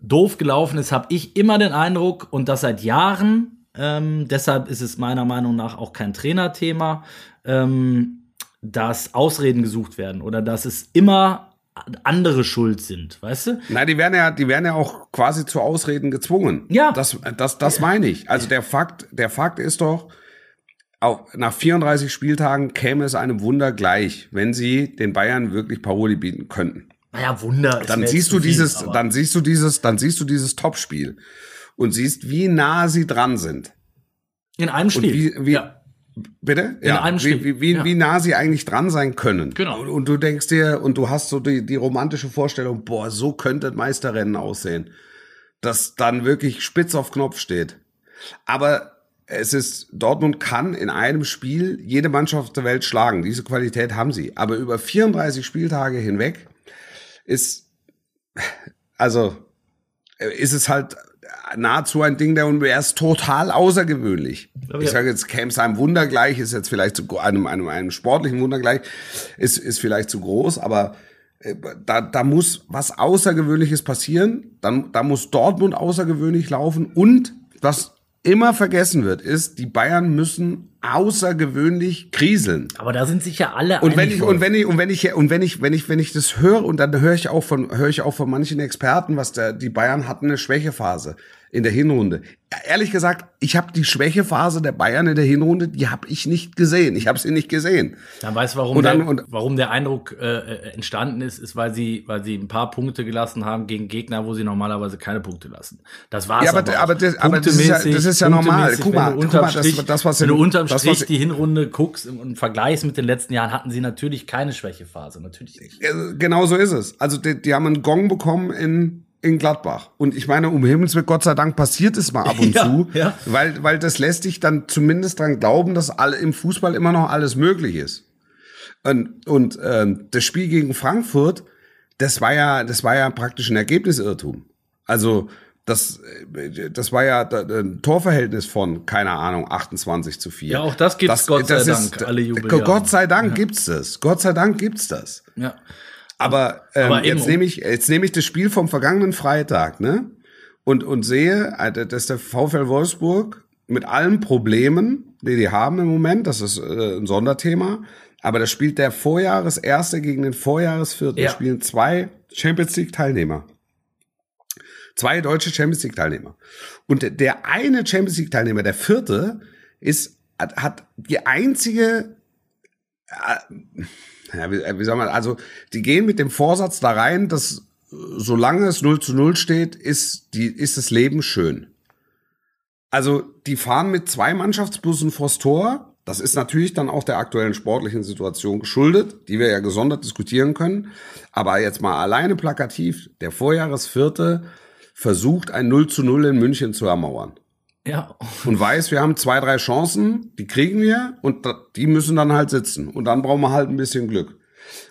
doof gelaufen ist, habe ich immer den Eindruck, und das seit Jahren, ähm, deshalb ist es meiner Meinung nach auch kein Trainerthema, ähm, dass Ausreden gesucht werden oder dass es immer andere schuld sind, weißt du? Nein, die werden ja, die werden ja auch quasi zu Ausreden gezwungen. Ja. Das, das, das meine ich. Also der Fakt, der Fakt ist doch, auch nach 34 Spieltagen käme es einem Wunder gleich, wenn sie den Bayern wirklich Paroli bieten könnten. Naja, Wunder. Dann siehst du viel, dieses, dann siehst du dieses, dann siehst du dieses Topspiel und siehst, wie nah sie dran sind. in einem Spiel. wie- wie- ja. Bitte? In einem wie, Spiel. wie, wie, Ja. wie nah sie eigentlich dran sein können. Genau. Und, und du denkst dir, und du hast so die, die romantische Vorstellung, boah, so könnte ein Meisterrennen aussehen. Das dann wirklich spitz auf Knopf steht. Aber es ist, Dortmund kann in einem Spiel jede Mannschaft der Welt schlagen. Diese Qualität haben sie. Aber über 34 Spieltage hinweg ist, also, äh, ist es halt nahezu ein Ding der er ist total außergewöhnlich. Ich ja. sage jetzt, käme es einem Wunder gleich, ist jetzt vielleicht zu einem, einem, einem sportlichen Wunder gleich, ist, ist vielleicht zu groß, aber äh, da, da muss was Außergewöhnliches passieren. Dann, da muss Dortmund außergewöhnlich laufen und was immer vergessen wird, ist, die Bayern müssen außergewöhnlich kriseln. Aber da sind sich ja alle Und wenn ich und wenn ich und wenn ich und wenn ich wenn ich wenn ich das höre und dann höre ich auch von höre ich auch von manchen Experten, was der die Bayern hatten eine Schwächephase in der Hinrunde. Ehrlich gesagt, ich habe die Schwächephase der Bayern in der Hinrunde, die habe ich nicht gesehen. Ich habe sie nicht gesehen. Dann weißt du, warum, Und dann- der, und- warum der Eindruck äh, äh, entstanden ist, ist, weil sie, weil sie ein paar Punkte gelassen haben gegen Gegner, wo sie normalerweise keine Punkte lassen. Das war's. Ja, aber- auch. aber das- aber das ist ja- das ist ja normal. Guck mal, guck mal, das- das, was wenn du in- unterm Strich was- die Hinrunde guckst und vergleichst mit den letzten Jahren, hatten sie natürlich keine Schwächephase. Natürlich nicht. Äh, Genau so ist es. Also die, die haben einen Gong bekommen in in Gladbach. Und ich meine, um Himmels Willen, Gott sei Dank passiert es mal ab und Ja, zu, ja. weil weil das lässt dich dann zumindest dran glauben, dass alle im Fußball immer noch alles möglich ist. Und, und ähm, das Spiel gegen Frankfurt, das war ja, das war ja praktisch ein Ergebnisirrtum. Also das, äh, das war ja da- ein Torverhältnis von, keine Ahnung, 28 zu 4. Ja, auch das gibt's, Gott sei Dank, alle Jubeljahre. Gott sei Dank gibt's das. Gott sei Dank gibt's das. Ja. Aber, ähm, Aber jetzt nehme ich jetzt nehme ich das Spiel vom vergangenen Freitag, ne? Und und sehe, äh, dass der VfL Wolfsburg mit allen Problemen, die die haben im Moment, das ist äh, ein Sonderthema, aber das spielt der Vorjahreserste gegen den Vorjahresvierten. Ja. Da spielen zwei Champions League Teilnehmer. Zwei deutsche Champions League Teilnehmer. Und der- eine Champions League Teilnehmer, der vierte, ist hat, hat die einzige ja, wie, wie soll man, also die gehen mit dem Vorsatz da rein, dass äh, solange es 0 zu 0 steht, ist, die, ist das Leben schön. Also die fahren mit zwei Mannschaftsbussen vors Tor. Das ist natürlich dann auch der aktuellen sportlichen Situation geschuldet, die wir ja gesondert diskutieren können. Aber jetzt mal alleine plakativ, der Vorjahresvierte versucht ein 0 zu 0 in München zu ermauern Ja. und weiß, wir haben zwei, drei Chancen, die kriegen wir und die müssen dann halt sitzen. Und dann brauchen wir halt ein bisschen Glück.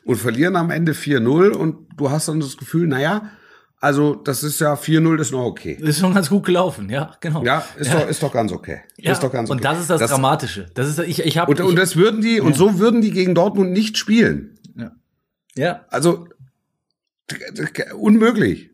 Und verlieren am Ende 4-0 und du hast dann das Gefühl, naja, also das ist ja 4-0 ist noch okay. Ist schon ganz gut gelaufen, ja, genau. Ja, ist, Doch, ist doch ganz okay. Ja, ist doch ganz okay. Und das ist das, Dramatische. Das ist, ich, ich habe. Und, und das würden die, und so würden die gegen Dortmund nicht spielen. ja. Also, d- d- unmöglich.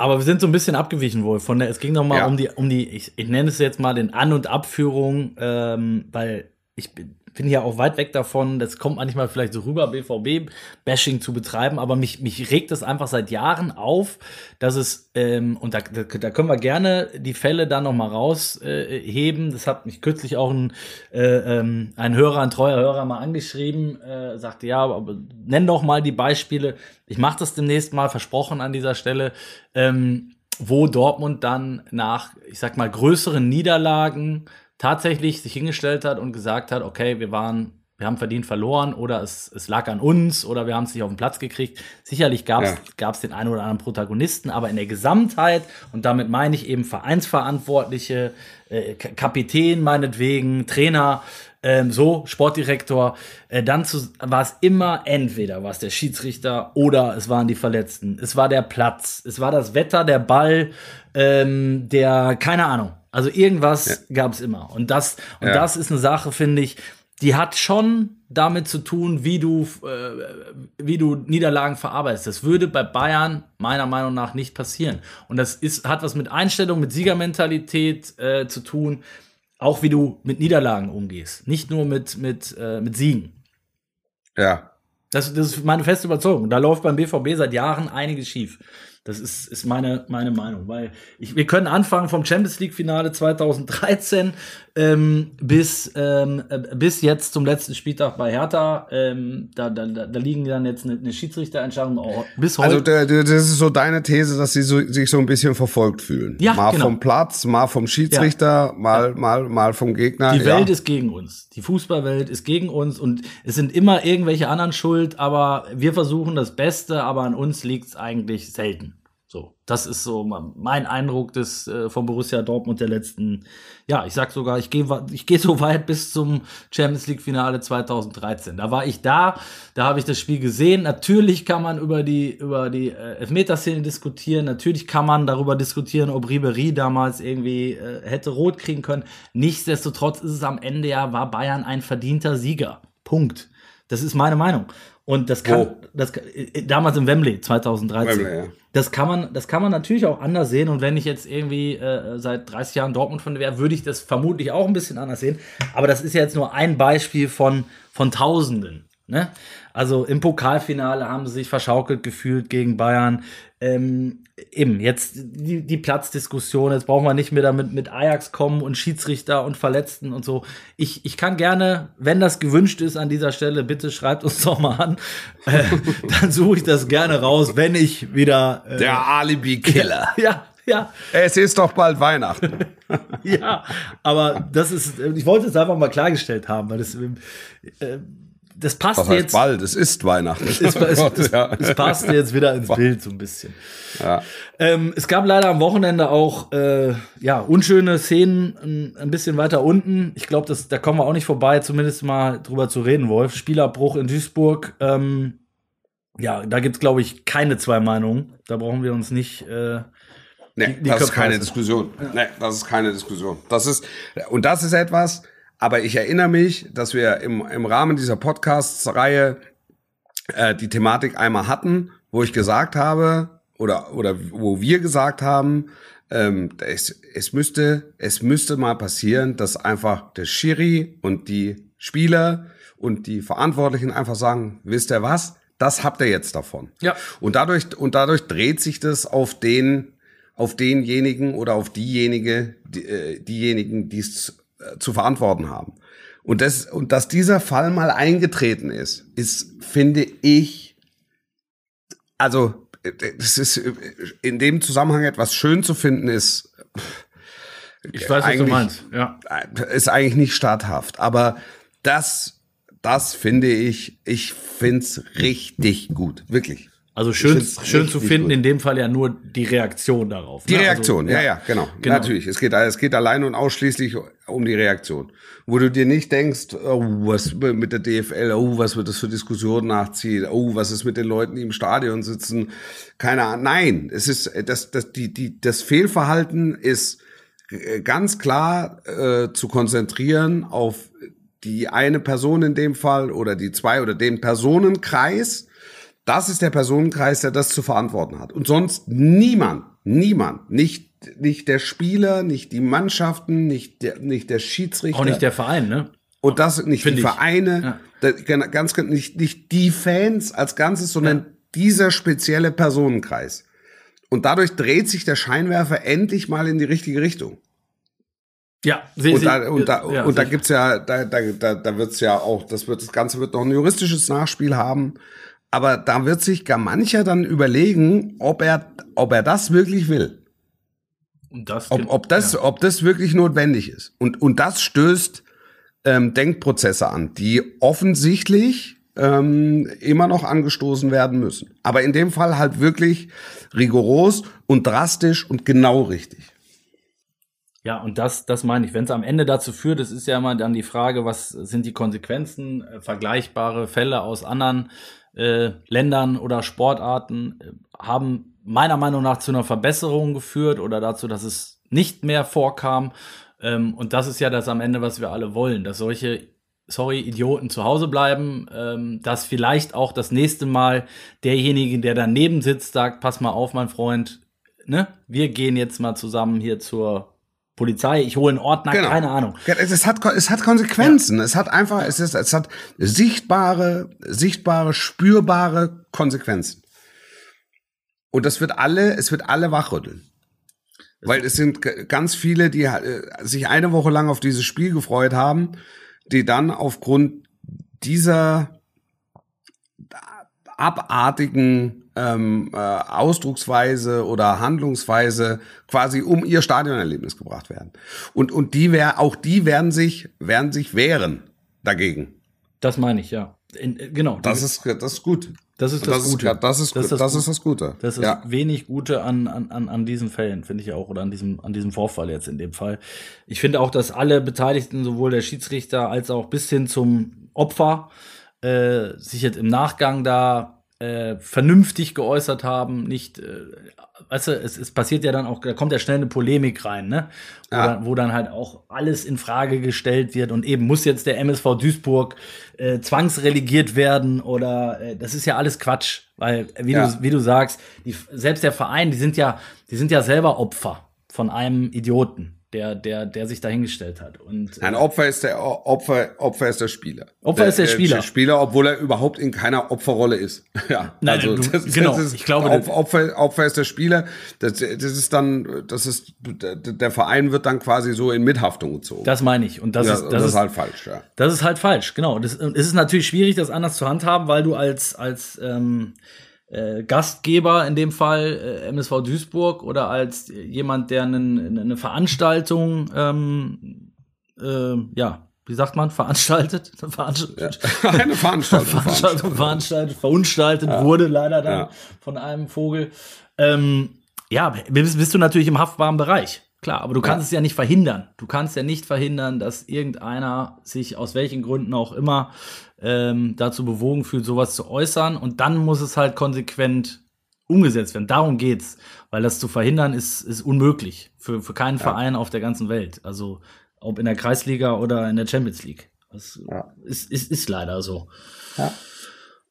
Aber wir sind so ein bisschen abgewichen wohl von der, es ging noch mal Ja. um die, um die, ich, ich nenne es jetzt mal den An- und Abführung, ähm, weil ich bin, bin ja auch weit weg davon, das kommt manchmal vielleicht so rüber, BVB-Bashing zu betreiben, aber mich, mich regt es einfach seit Jahren auf, dass es, ähm, und da, da, können wir gerne die Fälle dann noch mal rausheben. Äh, das hat mich kürzlich auch ein, äh, ähm, ein Hörer, ein treuer Hörer mal angeschrieben, äh, sagte, ja, aber nenn doch mal die Beispiele. Ich mache das demnächst mal, versprochen an dieser Stelle. Ähm, wo Dortmund dann nach, ich sag mal, größeren Niederlagen tatsächlich sich hingestellt hat und gesagt hat, okay, wir waren, wir haben verdient verloren oder es, es lag an uns oder wir haben es nicht auf den Platz gekriegt. Sicherlich gab es Ja. gab's den einen oder anderen Protagonisten, aber in der Gesamtheit, und damit meine ich eben Vereinsverantwortliche, äh, Kapitän meinetwegen, Trainer, ähm, so, Sportdirektor, äh, dann war es immer entweder war es der Schiedsrichter oder es waren die Verletzten. Es war der Platz, es war das Wetter, der Ball, ähm, der, keine Ahnung. Also irgendwas gab es immer. Und das, und Ja. das ist eine Sache, finde ich, die hat schon damit zu tun, wie du, äh, wie du Niederlagen verarbeitest. Das würde bei Bayern meiner Meinung nach nicht passieren. Und das ist, hat was mit Einstellung, mit Siegermentalität äh, zu tun, auch wie du mit Niederlagen umgehst. Nicht nur mit, mit, äh, mit Siegen. Ja. Das, das ist meine feste Überzeugung. Da läuft beim BVB seit Jahren einiges schief. Das ist, ist meine, meine Meinung. Weil ich, wir können anfangen vom Champions League-Finale 2013 ähm, bis, ähm, äh, bis jetzt zum letzten Spieltag bei Hertha. Ähm, da, da, da liegen dann jetzt eine, eine Schiedsrichterentscheidung auch bis heute. Also der- der- das ist so deine These, dass sie so, sich so ein bisschen verfolgt fühlen. Ja, mal genau. vom Platz, mal vom Schiedsrichter, mal, mal, mal vom Gegner. Die ja. Welt ist gegen uns. Die Fußballwelt ist gegen uns und es sind immer irgendwelche anderen schuld, aber wir versuchen das Beste, aber an uns liegt es eigentlich selten. So, das ist so mein Eindruck des äh, von Borussia Dortmund der letzten. Ja, ich sag sogar, ich gehe ich gehe so weit bis zum Champions League Finale 2013. Da war ich da, da habe ich das Spiel gesehen. Natürlich kann man über die über die äh, Elfmeterszene diskutieren. Natürlich kann man darüber diskutieren, ob Ribery damals irgendwie äh, hätte rot kriegen können. Nichtsdestotrotz ist es am Ende ja war Bayern ein verdienter Sieger. Punkt. Das ist meine Meinung. Und das kann, Wo? das äh, damals im Wembley 2013. Wembley, ja. Das kann man, das kann man natürlich auch anders sehen. Und wenn ich jetzt irgendwie äh, seit 30 Jahren Dortmund von wäre, würde ich das vermutlich auch ein bisschen anders sehen. Aber das ist ja jetzt nur ein Beispiel von, von Tausenden. Ne? Also im Pokalfinale haben sie sich verschaukelt gefühlt gegen Bayern. Ähm, eben, jetzt die, die Platzdiskussion, jetzt brauchen wir nicht mehr damit mit Ajax kommen und Schiedsrichter und Verletzten und so. Ich, ich kann gerne, wenn das gewünscht ist an dieser Stelle, bitte schreibt uns doch mal an. Äh, dann suche ich das gerne raus, wenn ich wieder. Äh, Der Alibi-Killer. ja, ja, Es ist doch bald Weihnachten. ja. Aber das ist, ich wollte es einfach mal klargestellt haben, weil das, äh, das passt Was heißt jetzt. bald? Es ist Weihnachten. Es, es, es, Ja. es passt jetzt wieder ins Bild so ein bisschen. Ja. Ähm, es gab leider am Wochenende auch äh, ja unschöne Szenen ein, ein bisschen weiter unten. Ich glaube, da kommen wir auch nicht vorbei, zumindest mal drüber zu reden, Wolf. Spielabbruch in Duisburg. Ähm, ja, da gibt's glaube ich keine zwei Meinungen. Da brauchen wir uns nicht. Äh, Nee, Die- die das ist Köpfe keine heißen. Diskussion. Nee, das ist keine Diskussion. Das ist, und das ist etwas, aber ich erinnere mich, dass wir im, im Rahmen dieser Podcasts-Reihe äh, die Thematik einmal hatten, wo ich gesagt habe, oder, oder wo wir gesagt haben, ähm, es, es müsste, es müsste mal passieren, dass einfach der Schiri und die Spieler und die Verantwortlichen einfach sagen, wisst ihr was? Das habt ihr jetzt davon. Ja. Und dadurch, und dadurch dreht sich das auf den, auf denjenigen oder auf diejenige, die, äh, diejenigen, die es zu verantworten haben. Und das, und dass dieser Fall mal eingetreten ist, ist, finde ich, also, das ist in dem Zusammenhang etwas schön zu finden ist, ich weiß, was du meinst. Ja. ist eigentlich nicht statthaft. Aber das, das finde ich, ich find's richtig gut. Wirklich. Also schön, schön zu finden, gut. in dem Fall ja nur die Reaktion darauf. Die ne? Reaktion, Also, ja, ja, genau. Genau. Natürlich. Es geht, es geht allein und ausschließlich um die Reaktion. Wo du dir nicht denkst, oh, was mit der DFL, oh, was wird das für Diskussionen nachziehen, oh, was ist mit den Leuten, die im Stadion sitzen? Keine Ahnung. Nein, es ist, das, das, die, die, das Fehlverhalten ist äh, ganz klar äh, zu konzentrieren auf die eine Person in dem Fall oder die zwei oder den Personenkreis. Das ist der Personenkreis, der das zu verantworten hat. Und sonst niemand, Niemand. Nicht, nicht der Spieler, nicht die Mannschaften, nicht der, nicht der Schiedsrichter. Auch nicht der Verein, ne? Und das nicht Find die ich. Vereine, Ja. da- gen- ganz, nicht, nicht die Fans als Ganzes, sondern dieser spezielle Personenkreis. Und dadurch dreht sich der Scheinwerfer endlich mal in die richtige Richtung. Ja, seh- Und da, und da, ja, und da gibt's ja, da, da, da, da wird's ja auch, das wird, das Ganze wird noch ein juristisches Nachspiel haben. Aber da wird sich gar mancher dann überlegen, ob er, ob er das wirklich will. Und das Ob, ob das, ja. ob das wirklich notwendig ist. Und, und das stößt ähm, Denkprozesse an, die offensichtlich ähm, immer noch angestoßen werden müssen. Aber in dem Fall halt wirklich rigoros und drastisch und genau richtig. Ja, und das, das meine ich. Wenn es am Ende dazu führt, das ist ja immer dann die Frage, was sind die Konsequenzen, äh, vergleichbare Fälle aus anderen äh, Ländern oder Sportarten äh, haben meiner Meinung nach zu einer Verbesserung geführt oder dazu, dass es nicht mehr vorkam. Ähm, und das ist ja das am Ende, was wir alle wollen, dass solche sorry, Idioten zu Hause bleiben, ähm, dass vielleicht auch das nächste Mal derjenige, der daneben sitzt, sagt, pass mal auf, mein Freund, ne, wir gehen jetzt mal zusammen hier zur Polizei, ich hole einen Ordner, Genau. keine Ahnung. Ja, Es, hat, es hat Konsequenzen. Es hat einfach, es, ist, es hat sichtbare, sichtbare, spürbare Konsequenzen. Und das wird alle, es wird alle wachrütteln. Weil es sind ganz viele, die äh, sich eine Woche lang auf dieses Spiel gefreut haben, die dann aufgrund dieser abartigen ähm, äh, Ausdrucksweise oder Handlungsweise quasi um ihr Stadionerlebnis gebracht werden. Und und die wär, auch die werden sich werden sich wehren dagegen. Das meine ich, ja. In, äh, genau. Das ist das ist gut. Das ist das Gute. Ist, das ist Das das, ist das, das ist das Gute. Das ist ja. wenig Gute an, an, an, an diesen Fällen, finde ich auch, oder an diesem, an diesem Vorfall jetzt in dem Fall. Ich finde auch, dass alle Beteiligten, sowohl der Schiedsrichter als auch bis hin zum Opfer, äh, sich jetzt im Nachgang da äh, vernünftig geäußert haben, nicht, äh, weißt du, es, es passiert ja dann auch, da kommt ja schnell eine Polemik rein, ne? Wo, Ja. dann, wo dann halt auch alles in Frage gestellt wird und eben muss jetzt der MSV Duisburg äh, zwangsrelegiert werden oder äh, das ist ja alles Quatsch, weil äh, wie Ja. du wie du sagst, die, selbst der Verein, die sind ja, die sind ja selber Opfer von einem Idioten, der, der, der sich dahingestellt hat. Und äh, Ein Opfer ist der Opfer, Opfer ist der Spieler. Opfer ist der äh, Spieler. Spieler, obwohl er überhaupt in keiner Opferrolle ist. ja, Nein, du- genau, ich glaube, Opfer, Opfer, Opfer ist der Spieler. Das, das ist dann, das ist der, der Verein wird dann quasi so in Mithaftung gezogen. das meine ich. Und das ja, ist, und das, ist halt falsch. Ja. Das ist halt falsch, genau. Das, es ist natürlich schwierig, das anders zu handhaben, weil du als, als ähm, äh, Gastgeber in dem Fall äh, MSV Duisburg oder als jemand, der eine Veranstaltung, ähm, äh, ja, wie sagt man, veranstaltet, Veranst Eine Veranstaltung. Veranstaltung veranstaltet, verunstaltet wurde leider dann Ja. von einem Vogel. Ähm, ja, bist, bist du natürlich im haftbaren Bereich. Klar, aber du kannst es ja nicht verhindern. Du kannst ja nicht verhindern, dass irgendeiner sich aus welchen Gründen auch immer ähm, dazu bewogen fühlt, sowas zu äußern. Und dann muss es halt konsequent umgesetzt werden. Darum geht's. Weil das zu verhindern ist, ist unmöglich. Für, für keinen Verein auf der ganzen Welt. Also, ob in der Kreisliga oder in der Champions League. Das Ja. ist, ist, ist leider so. Ja.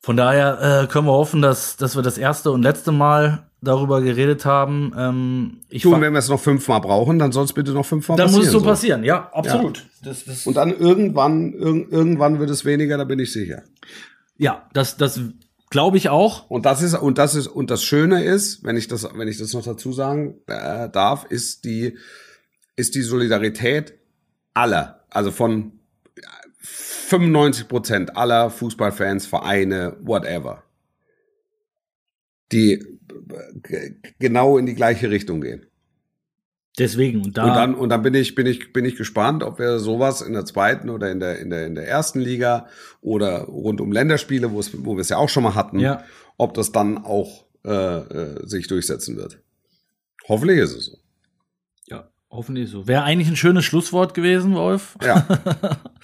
Von daher äh, können wir hoffen, dass, dass wir das erste und letzte Mal darüber geredet haben. Ähm, ich und wenn wir es noch fünfmal brauchen, dann soll es bitte noch fünfmal dann passieren. muss es so so. passieren, ja, absolut. Das, das, Und dann irgendwann, irg irgendwann wird es weniger, da bin ich sicher. ja, das, das glaube ich auch. Und das ist und das ist und das Schöne ist, wenn ich das wenn ich das noch dazu sagen äh, darf, ist die ist die Solidarität aller, also von 95 Prozent aller Fußballfans, Vereine, whatever, die äh, genau in die gleiche Richtung gehen. Deswegen und da Und dann, und dann bin ich, bin ich, bin ich gespannt, ob wir sowas in der zweiten oder in der, in der, in der ersten Liga oder rund um Länderspiele, wo es, wo wir es ja auch schon mal hatten, Ja. ob das dann auch äh, äh, sich durchsetzen wird. Hoffentlich ist es so. ja, hoffentlich so. Wäre eigentlich ein schönes Schlusswort gewesen, Wolf. Ja,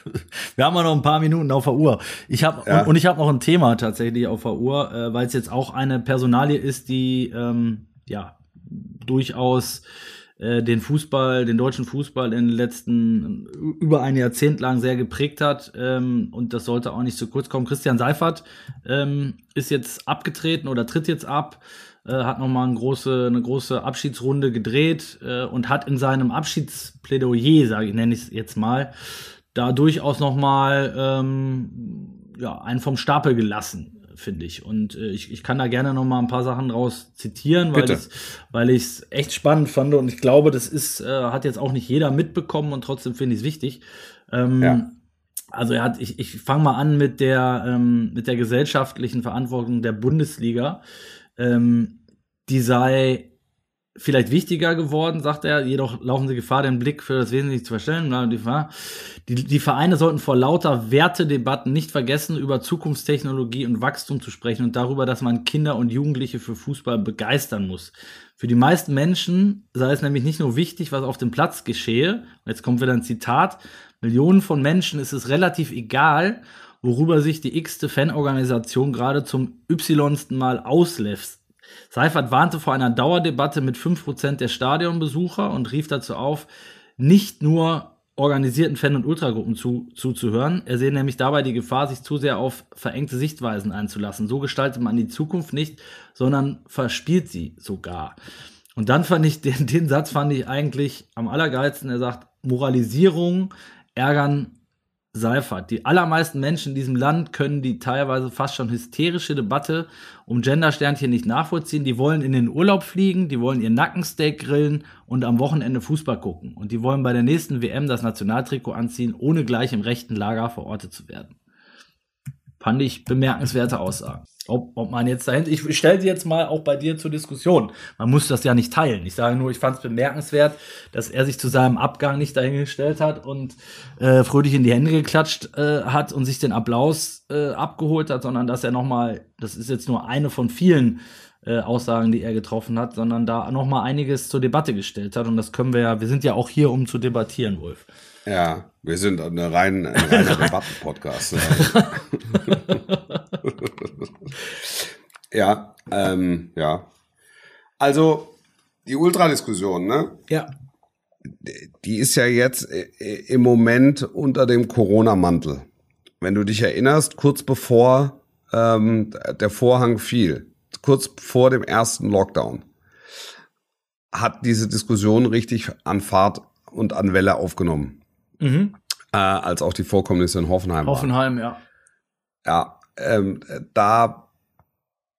Wir haben ja noch ein paar Minuten auf der Uhr. Ich habe Ja. und, und ich habe noch ein Thema tatsächlich auf der Uhr, äh, weil es jetzt auch eine Personalie ist, die ähm, ja durchaus äh, den Fußball, den deutschen Fußball in den letzten über ein Jahrzehnt lang sehr geprägt hat. Ähm, und das sollte auch nicht zu kurz kommen. Christian Seifert ähm, ist jetzt abgetreten oder tritt jetzt ab. äh, hat nochmal eine große, eine große Abschiedsrunde gedreht äh, und hat in seinem Abschiedsplädoyer, sage ich, nenne ich es jetzt mal, da durchaus nochmal ähm, ja, einen vom Stapel gelassen finde ich. Und äh, ich, ich kann da gerne noch mal ein paar Sachen draus zitieren, weil ich weil ich es echt spannend fand und ich glaube, das ist äh, hat jetzt auch nicht jeder mitbekommen und trotzdem finde ich es wichtig. Ähm, ja. Also er hat, ich, ich fange mal an mit der ähm, mit der gesellschaftlichen Verantwortung der Bundesliga. Ähm, die sei vielleicht wichtiger geworden, sagt er, jedoch laufen sie Gefahr, den Blick für das Wesentliche zu verstellen. Die, die Vereine sollten vor lauter Wertedebatten nicht vergessen, über Zukunftstechnologie und Wachstum zu sprechen und darüber, dass man Kinder und Jugendliche für Fußball begeistern muss. Für die meisten Menschen sei es nämlich nicht nur wichtig, was auf dem Platz geschehe, jetzt kommt wieder ein Zitat, Millionen von Menschen ist es relativ egal, worüber sich die x-te Fanorganisation gerade zum y-sten Mal auslässt Seifert warnte vor einer Dauerdebatte mit 5% der Stadionbesucher und rief dazu auf, nicht nur organisierten Fan- und Ultragruppen zu, zuzuhören. Er sehe nämlich dabei die Gefahr, sich zu sehr auf verengte Sichtweisen einzulassen. So gestaltet man die Zukunft nicht, sondern verspielt sie sogar. Und dann fand ich, den, den Satz fand ich eigentlich am allergeilsten. Er sagt, Moralisierung ärgern Seifert. Die allermeisten Menschen in diesem Land können die teilweise fast schon hysterische Debatte um Gendersternchen nicht nachvollziehen. Die wollen in den Urlaub fliegen, die wollen ihr Nackensteak grillen und am Wochenende Fußball gucken. Und die wollen bei der nächsten WM das Nationaltrikot anziehen, ohne gleich im rechten Lager verortet zu werden. Fand ich bemerkenswerte Aussagen. Ob, ob man jetzt dahin, ich stelle sie jetzt mal auch bei dir zur Diskussion. Man muss das ja nicht teilen. Ich sage nur, ich fand es bemerkenswert, dass er sich zu seinem Abgang nicht dahingestellt hat und äh, fröhlich in die Hände geklatscht äh, hat und sich den Applaus äh, abgeholt hat, sondern dass er nochmal, das ist jetzt nur eine von vielen äh, Aussagen, die er getroffen hat, sondern da nochmal einiges zur Debatte gestellt hat. Und das können wir ja, wir sind ja auch hier, um zu debattieren, Wolf. Ja, wir sind eine rein, ein reiner Debatten-Podcast. ja, ähm, ja. Also, die Ultradiskussion, ne? Ja. Die ist ja jetzt äh, im Moment unter dem Corona-Mantel. Wenn du dich erinnerst, kurz bevor ähm, der Vorhang fiel, kurz vor dem ersten Lockdown, hat diese Diskussion richtig an Fahrt und an Welle aufgenommen. Mhm. Äh, als auch die Vorkommnisse in Hoffenheim. Hoffenheim, waren. ja. Ja, ähm, da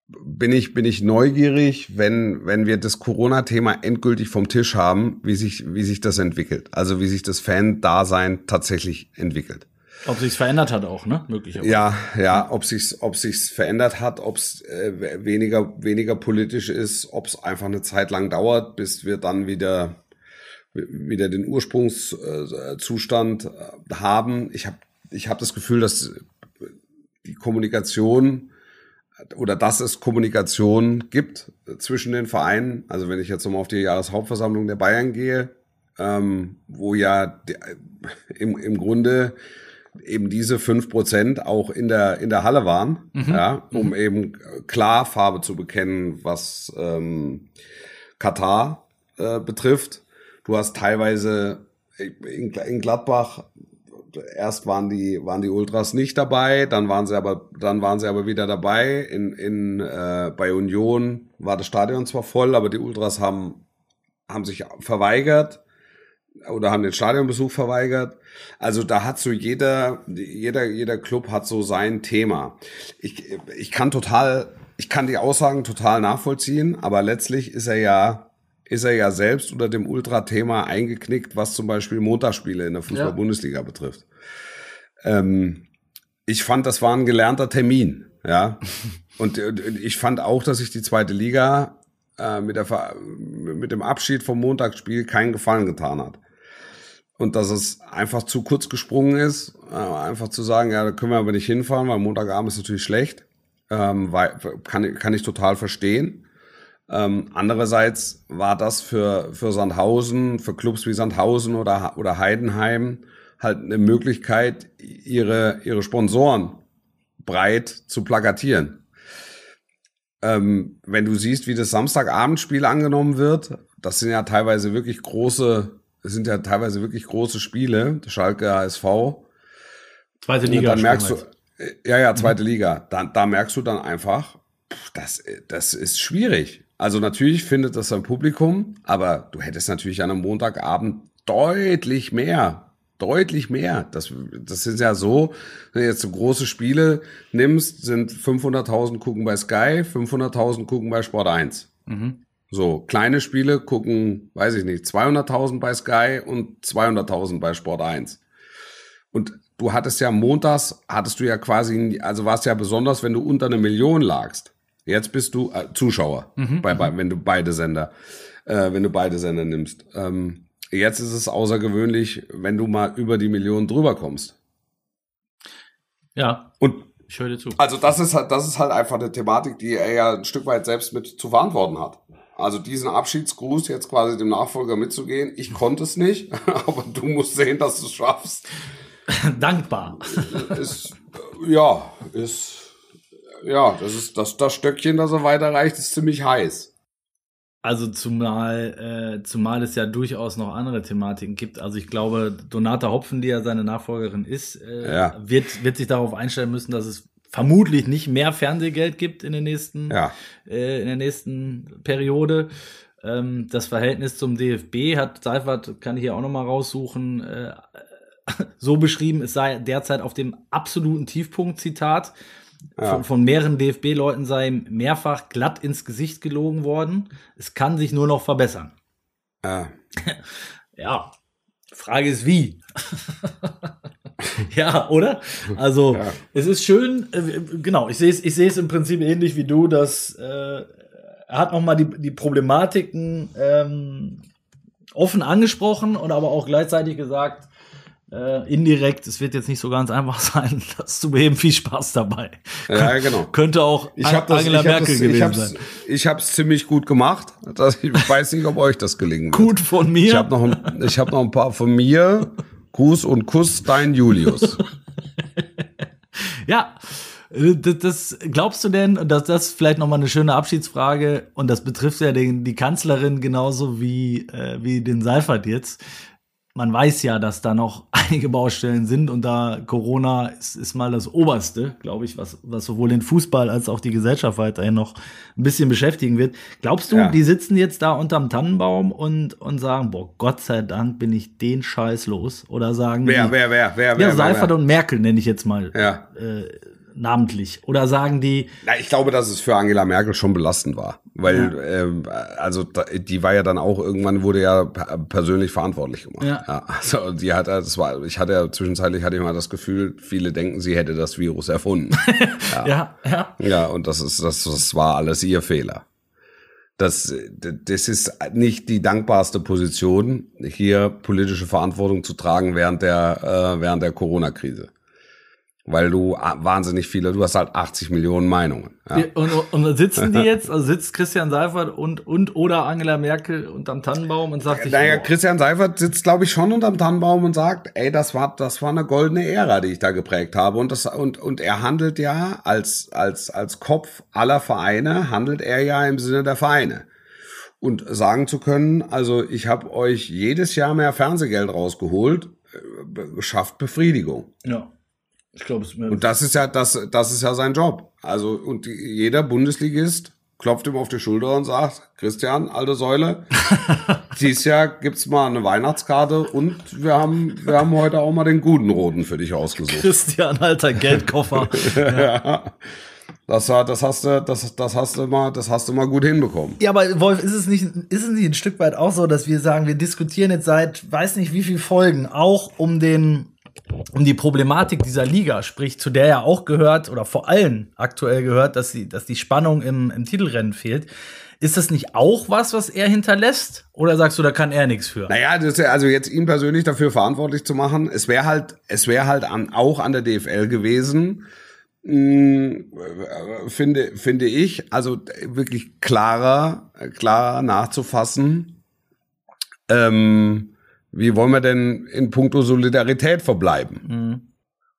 bin ich, bin ich neugierig, wenn, wenn wir das Corona-Thema endgültig vom Tisch haben, wie sich, wie sich das entwickelt. Also wie sich das Fan-Dasein tatsächlich entwickelt. Ob sich's verändert hat auch, ne? Möglicherweise. Ja, ja, ob sich's, ob sich's verändert hat, ob's äh, weniger, weniger politisch ist, ob's einfach eine Zeit lang dauert, bis wir dann wieder wieder den Ursprungszustand äh, haben. Ich habe ich hab das Gefühl, dass die Kommunikation oder dass es Kommunikation gibt zwischen den Vereinen. Also wenn ich jetzt nochmal auf die Jahreshauptversammlung der Bayern gehe, ähm, wo ja im, im Grunde eben diese fünf Prozent auch in der in der Halle waren, mhm. ja, um mhm. eben klar Farbe zu bekennen, was ähm, Katar äh, betrifft. Du hast teilweise in, in Gladbach erst waren die waren die Ultras nicht dabei, dann waren sie aber dann waren sie aber wieder dabei. In in äh, bei Union war das Stadion zwar voll, aber die Ultras haben haben sich verweigert oder haben den Stadionbesuch verweigert. Also da hat so jeder jeder jeder Club hat so sein Thema. Ich ich kann total ich kann die Aussagen total nachvollziehen, aber letztlich ist er ja ist er ja selbst unter dem Ultra-Thema eingeknickt, was zum Beispiel Montagsspiele in der Fußball-Bundesliga ja. betrifft. Ähm, ich fand, das war ein gelernter Termin, ja. Und, und ich fand auch, dass sich die zweite Liga äh, mit, der, mit dem Abschied vom Montagsspiel keinen Gefallen getan hat. Und dass es einfach zu kurz gesprungen ist, äh, einfach zu sagen, ja, da können wir aber nicht hinfahren, weil Montagabend ist natürlich schlecht. Ähm, weil, kann, kann ich total verstehen. Ähm, andererseits war das für, für Sandhausen, für Clubs wie Sandhausen oder, oder Heidenheim halt eine Möglichkeit, ihre, ihre Sponsoren breit zu plakatieren. Ähm, wenn du siehst, wie das Samstagabendspiel angenommen wird, das sind ja teilweise wirklich große, sind ja teilweise wirklich große Spiele, Schalke HSV. Zweite Liga. Und dann merkst du, ja, ja, zweite mhm. Liga. Da, da merkst du dann einfach, das, das ist schwierig. Also natürlich findet das ein Publikum, aber du hättest natürlich an einem Montagabend deutlich mehr, deutlich mehr. Das, das ist ja so, wenn du jetzt so große Spiele nimmst, sind 500.000 gucken bei Sky, 500.000 gucken bei Sport 1. So, kleine Spiele gucken, weiß ich nicht, 200.000 bei Sky und 200.000 bei Sport 1. Und du hattest ja montags, hattest du ja quasi, also warst ja besonders, wenn du unter eine Million lagst. Jetzt bist du äh, Zuschauer, bei, bei, wenn du beide Sender, äh, wenn du beide Sender nimmst. Ähm, jetzt ist es außergewöhnlich, wenn du mal über die Million drüber kommst. Ja, Und ich höre dir zu. also das ist halt, das ist halt einfach eine Thematik, die er ja ein Stück weit selbst mit zu verantworten hat. Also diesen Abschiedsgruß jetzt quasi dem Nachfolger mitzugehen. Ich konnte es nicht, aber du musst sehen, dass du es schaffst. Dankbar. Ist, ja, ist, ja, das ist, das, das Stöckchen, das er weiterreicht, ist ziemlich heiß. Also zumal, äh, zumal es ja durchaus noch andere Thematiken gibt. Also ich glaube, Donata Hopfen, die ja seine Nachfolgerin ist, äh, Ja. wird, wird sich darauf einstellen müssen, dass es vermutlich nicht mehr Fernsehgeld gibt in den nächsten, Ja. äh, in der nächsten Periode. Ähm, das Verhältnis zum DFB hat Seifert, kann ich hier auch noch mal raussuchen, äh, so beschrieben, es sei derzeit auf dem absoluten Tiefpunkt, Zitat. Ja. Von, von mehreren DFB-Leuten sei mehrfach glatt ins Gesicht gelogen worden. Es kann sich nur noch verbessern. Ja. Ja, Frage ist wie. ja, oder? Also, Ja. es ist schön, äh, genau, ich sehe es ich sehe es im Prinzip ähnlich wie du, dass äh, er hat nochmal die, die Problematiken ähm, offen angesprochen und aber auch gleichzeitig gesagt, äh, indirekt, es wird jetzt nicht so ganz einfach sein, das zu beheben. Viel Spaß dabei. Ja, genau. Könnte auch Ich habe das, Angela ich hab Merkel das, ich gewesen hab's, sein. ich hab's ziemlich gut gemacht. Das, ich weiß nicht, ob euch das gelingen wird. Gut von mir. Ich habe noch, ein- ich hab noch ein paar von mir. Gruß und Kuss, dein Julius. Ja, äh, das, glaubst du denn, dass das vielleicht noch mal eine schöne Abschiedsfrage und das betrifft ja den, die Kanzlerin genauso wie äh, wie den Seifert jetzt. Man weiß ja, dass da noch einige Baustellen sind und da Corona ist, ist mal das Oberste, glaube ich, was, was sowohl den Fußball als auch die Gesellschaft weiterhin noch ein bisschen beschäftigen wird. Glaubst du, Ja. die sitzen jetzt da unterm Tannenbaum und, und sagen, boah, Gott sei Dank bin ich den Scheiß los? Oder sagen Wer, die, wer, wer, wer, ja, wer, wer, Seifert wer? und Merkel nenne ich jetzt mal Ja. äh, namentlich. Oder sagen die, Na, ich glaube, dass es für Angela Merkel schon belastend war, weil ähm, also die war ja dann auch irgendwann wurde ja per- persönlich verantwortlich gemacht. Ja. also die hat das war ich hatte ja zwischenzeitlich hatte ich mal das Gefühl, viele denken, sie hätte das Virus erfunden. ja, ja, Ja, und das ist, das, das war alles ihr Fehler. Das, das ist nicht die dankbarste Position, hier politische Verantwortung zu tragen während der, äh, während der Corona-Krise. Weil du a- wahnsinnig viele, du hast halt 80 Millionen Meinungen. Ja. Und, und sitzen die jetzt, also sitzt Christian Seifert und, und oder Angela Merkel unterm Tannenbaum und sagt sich, Naja, boah, Christian Seifert sitzt, glaube ich, schon unterm Tannenbaum und sagt, ey, das war, das war eine goldene Ära, die ich da geprägt habe. Und das, und, und er handelt ja als, als, als Kopf aller Vereine, handelt er ja im Sinne der Vereine. Und sagen zu können, also ich habe euch jedes Jahr mehr Fernsehgeld rausgeholt, äh, schafft Befriedigung. ja, ich glaube, es ist mir Und das ist ja, das, das ist ja sein Job. Also, und jeder Bundesligist klopft ihm auf die Schulter und sagt, Christian, alte Säule, dieses Jahr gibt's mal eine Weihnachtskarte und wir haben, wir haben heute auch mal den guten Roten für dich ausgesucht. Christian, alter Geldkoffer. ja. Das war, das hast du, das, das hast du mal, das hast du mal gut hinbekommen. Ja, aber Wolf, ist es nicht, ist es nicht ein Stück weit auch so, dass wir sagen, wir diskutieren jetzt seit weiß nicht wie viel Folgen auch um den um die Problematik dieser Liga, sprich zu der ja auch gehört oder vor allem aktuell gehört, dass die, dass die Spannung im, im Titelrennen fehlt. Ist das nicht auch was, was er hinterlässt? Oder sagst du, da kann er nichts für? Naja, das also jetzt ihn persönlich dafür verantwortlich zu machen, es wäre halt, es wäre halt an, auch an der DFL gewesen, mh, äh, finde, finde ich, also wirklich klarer, klarer nachzufassen, ähm, wie wollen wir denn in puncto Solidarität verbleiben? Mhm.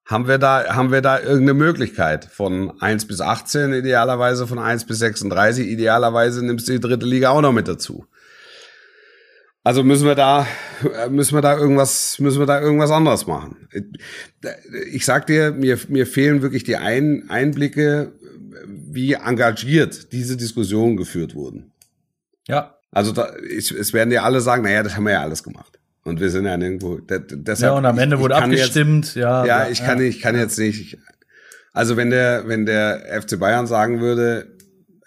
Haben wir da, haben wir da irgendeine Möglichkeit von 1 bis 18, idealerweise von 1 bis 36, idealerweise nimmst du die dritte Liga auch noch mit dazu. Also müssen wir da, müssen wir da irgendwas, müssen wir da irgendwas anderes machen. Ich sag dir, mir, mir fehlen wirklich die Ein Einblicke, wie engagiert diese Diskussionen geführt wurden. Ja. Also da, ich, es werden ja alle sagen, naja, das haben wir ja alles gemacht. Und wir sind ja nirgendwo. de- de- Deshalb, Ja, und am ich- Ende ich wurde kann jetzt- abgestimmt, ja. Ja, ich kann, ich kann jetzt nicht. Also wenn der, wenn der FC Bayern sagen würde,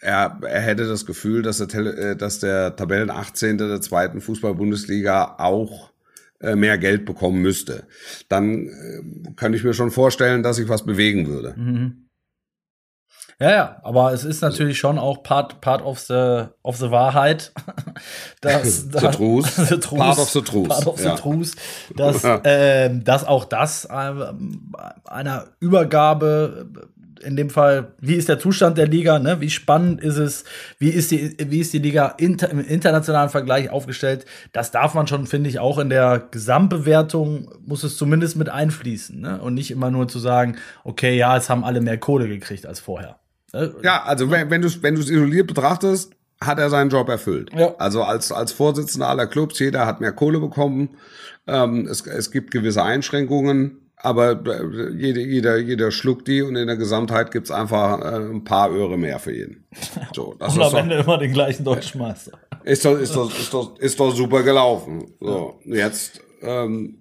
er, er hätte das Gefühl, dass der, äh, dass der Tabellen 18. der zweiten Fußball-Bundesliga auch äh, mehr Geld bekommen müsste, dann äh, kann ich mir schon vorstellen, dass sich was bewegen würde. Mhm. Ja, ja, aber es ist natürlich schon auch Part, part of, the, of the Wahrheit. dass, The truth. the truth. Part of the truth, Part of the ja. truth. Dass, ähm, dass auch das ähm, einer Übergabe, in dem Fall, wie ist der Zustand der Liga, ne? wie spannend ist es, wie ist die, wie ist die Liga inter, im internationalen Vergleich aufgestellt, das darf man schon, finde ich, auch in der Gesamtbewertung, muss es zumindest mit einfließen. Ne? Und nicht immer nur zu sagen, okay, ja, es haben alle mehr Kohle gekriegt als vorher. Ne? Ja, also wenn, wenn du es wenn du's isoliert betrachtest, hat er seinen Job erfüllt. Ja. Also als, als Vorsitzender aller Clubs, jeder hat mehr Kohle bekommen. Ähm, es, es gibt gewisse Einschränkungen, aber äh, jeder, jeder, jeder schluckt die und in der Gesamtheit gibt's einfach äh, ein paar Öre mehr für jeden. So, das Und ist am doch, Ende immer den gleichen deutschen Meister. ist doch, ist doch, ist doch, ist doch super gelaufen. So, jetzt ähm,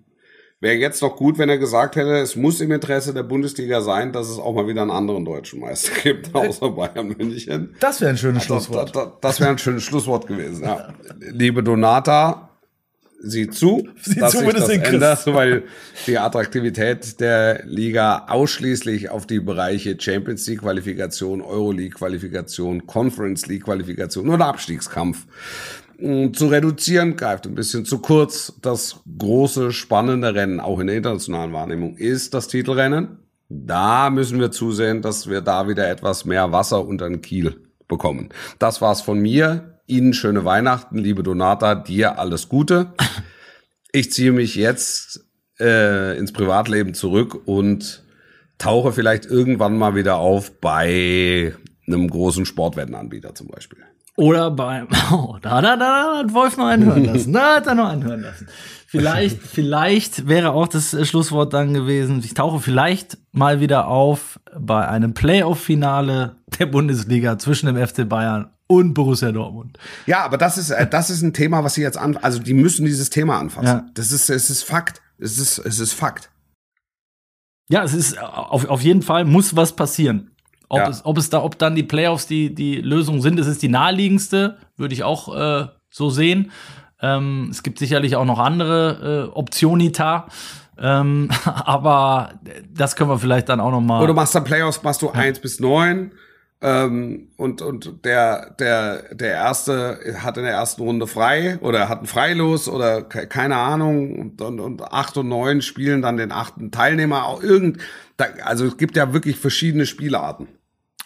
wäre jetzt noch gut, wenn er gesagt hätte, es muss im Interesse der Bundesliga sein, dass es auch mal wieder einen anderen deutschen Meister gibt, außer Bayern München. Das wäre ein schönes Das, Schlusswort. das, das wäre ein schönes Schlusswort gewesen. Ja. Liebe Donata, sieh zu, Sieh dass zu, sich das ändert, weil die Attraktivität der Liga ausschließlich auf die Bereiche Champions League Qualifikation, Euroleague Qualifikation, Conference League Qualifikation oder Abstiegskampf zu reduzieren, greift ein bisschen zu kurz. Das große, spannende Rennen, auch in der internationalen Wahrnehmung, ist das Titelrennen. Da müssen wir zusehen, dass wir da wieder etwas mehr Wasser unter den Kiel bekommen. Das war's von mir. Ihnen schöne Weihnachten, liebe Donata, dir alles Gute. Ich ziehe mich jetzt äh, ins Privatleben zurück und tauche vielleicht irgendwann mal wieder auf bei einem großen Sportwettenanbieter zum Beispiel. Oder beim, oh, da, da, da hat Wolf noch einen hören lassen. Da hat er noch einen hören lassen. Vielleicht, vielleicht wäre auch das äh, Schlusswort dann gewesen. Ich tauche vielleicht mal wieder auf bei einem Playoff-Finale der Bundesliga zwischen dem FC Bayern und Borussia Dortmund. Ja, aber das ist, äh, das ist ein Thema, was sie jetzt an, also die müssen dieses Thema anfassen. Ja. Das ist, es ist Fakt. Es ist, es ist Fakt. Ja, es ist äh, auf, auf jeden Fall muss was passieren. Ob, Ja. es, ob es da, ob dann die Playoffs die, die Lösung sind, es ist die naheliegendste, würde ich auch äh, so sehen. Ähm, es gibt sicherlich auch noch andere äh, Optionita. Ähm, aber das können wir vielleicht dann auch noch mal. Oder machst dann Playoffs, machst du eins bis neun ähm, und, und der, der, der erste hat in der ersten Runde frei oder hat ein Freilos oder ke- keine Ahnung und, und, und acht und neun spielen dann den achten Teilnehmer auch irgend, da, also es gibt ja wirklich verschiedene Spielarten.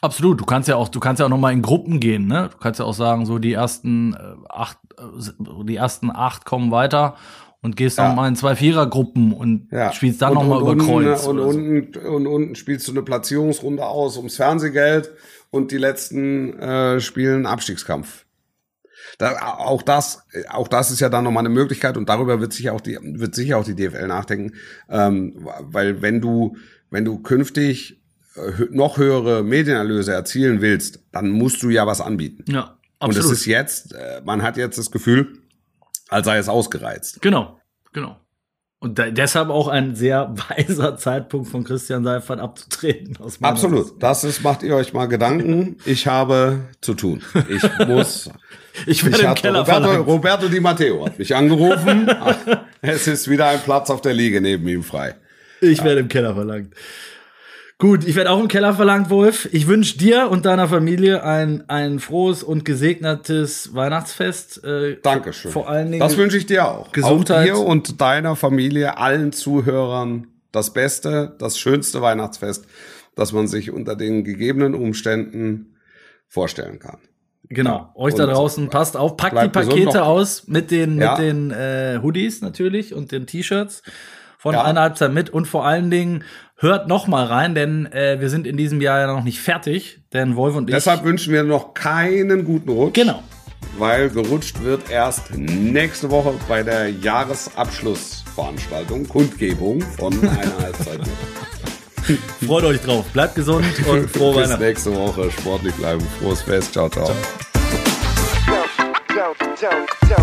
Absolut. Du kannst ja auch, du kannst ja auch noch mal in Gruppen gehen. Ne? Du kannst ja auch sagen, so die ersten äh, acht, äh, die ersten acht kommen weiter und gehst Ja. noch mal in zwei Vierergruppen und Ja. spielst dann und, noch mal und über unten, Kreuz. Und, so. unten, und unten spielst du eine Platzierungsrunde aus ums Fernsehgeld und die letzten äh, spielen Abstiegskampf. Da, auch das, auch das ist ja dann nochmal eine Möglichkeit und darüber wird sich auch die, wird sicher auch die DFL nachdenken, ähm, weil wenn du, wenn du künftig noch höhere Medienerlöse erzielen willst, dann musst du ja was anbieten. Ja, Und es absolut. ist jetzt, äh, man hat jetzt das Gefühl, als sei es ausgereizt. Genau, genau. Und da, deshalb auch ein sehr weiser Zeitpunkt von Christian Seifert abzutreten. Aus meiner Sicht. Absolut. Das ist, macht ihr euch mal Gedanken. Ich habe zu tun. Ich muss. Ich werde mich im Keller Roberto, verlangt. Roberto Di Matteo hat mich angerufen. Ach, es ist wieder ein Platz auf der Liege neben ihm frei. Ich werde im Keller verlangt. Gut, ich werde auch im Keller verlangt, Wolf. Ich wünsche dir und deiner Familie ein, ein frohes und gesegnetes Weihnachtsfest. Äh, Dankeschön. Vor allen Dingen. Das wünsche ich dir auch. Gesundheit. Auch dir und deiner Familie, allen Zuhörern das Beste, das schönste Weihnachtsfest, das man sich unter den gegebenen Umständen vorstellen kann. Genau. Euch da Und draußen passt auf. Packt die Pakete aus mit den, Ja. mit den äh, Hoodies natürlich und den T-Shirts von Ja. einer Halbzeit mit. Und vor allen Dingen hört noch mal rein, denn äh, wir sind in diesem Jahr ja noch nicht fertig. Denn Wolf und ich. Deshalb wünschen wir noch keinen guten Rutsch. Genau. weil gerutscht wird erst nächste Woche bei der Jahresabschlussveranstaltung, Kundgebung von einer Halbzeit. Freut euch drauf. Bleibt gesund und frohe Bis Weihnachten. nächste Woche. Sportlich bleiben. Frohes Fest. Ciao, ciao. Go, go.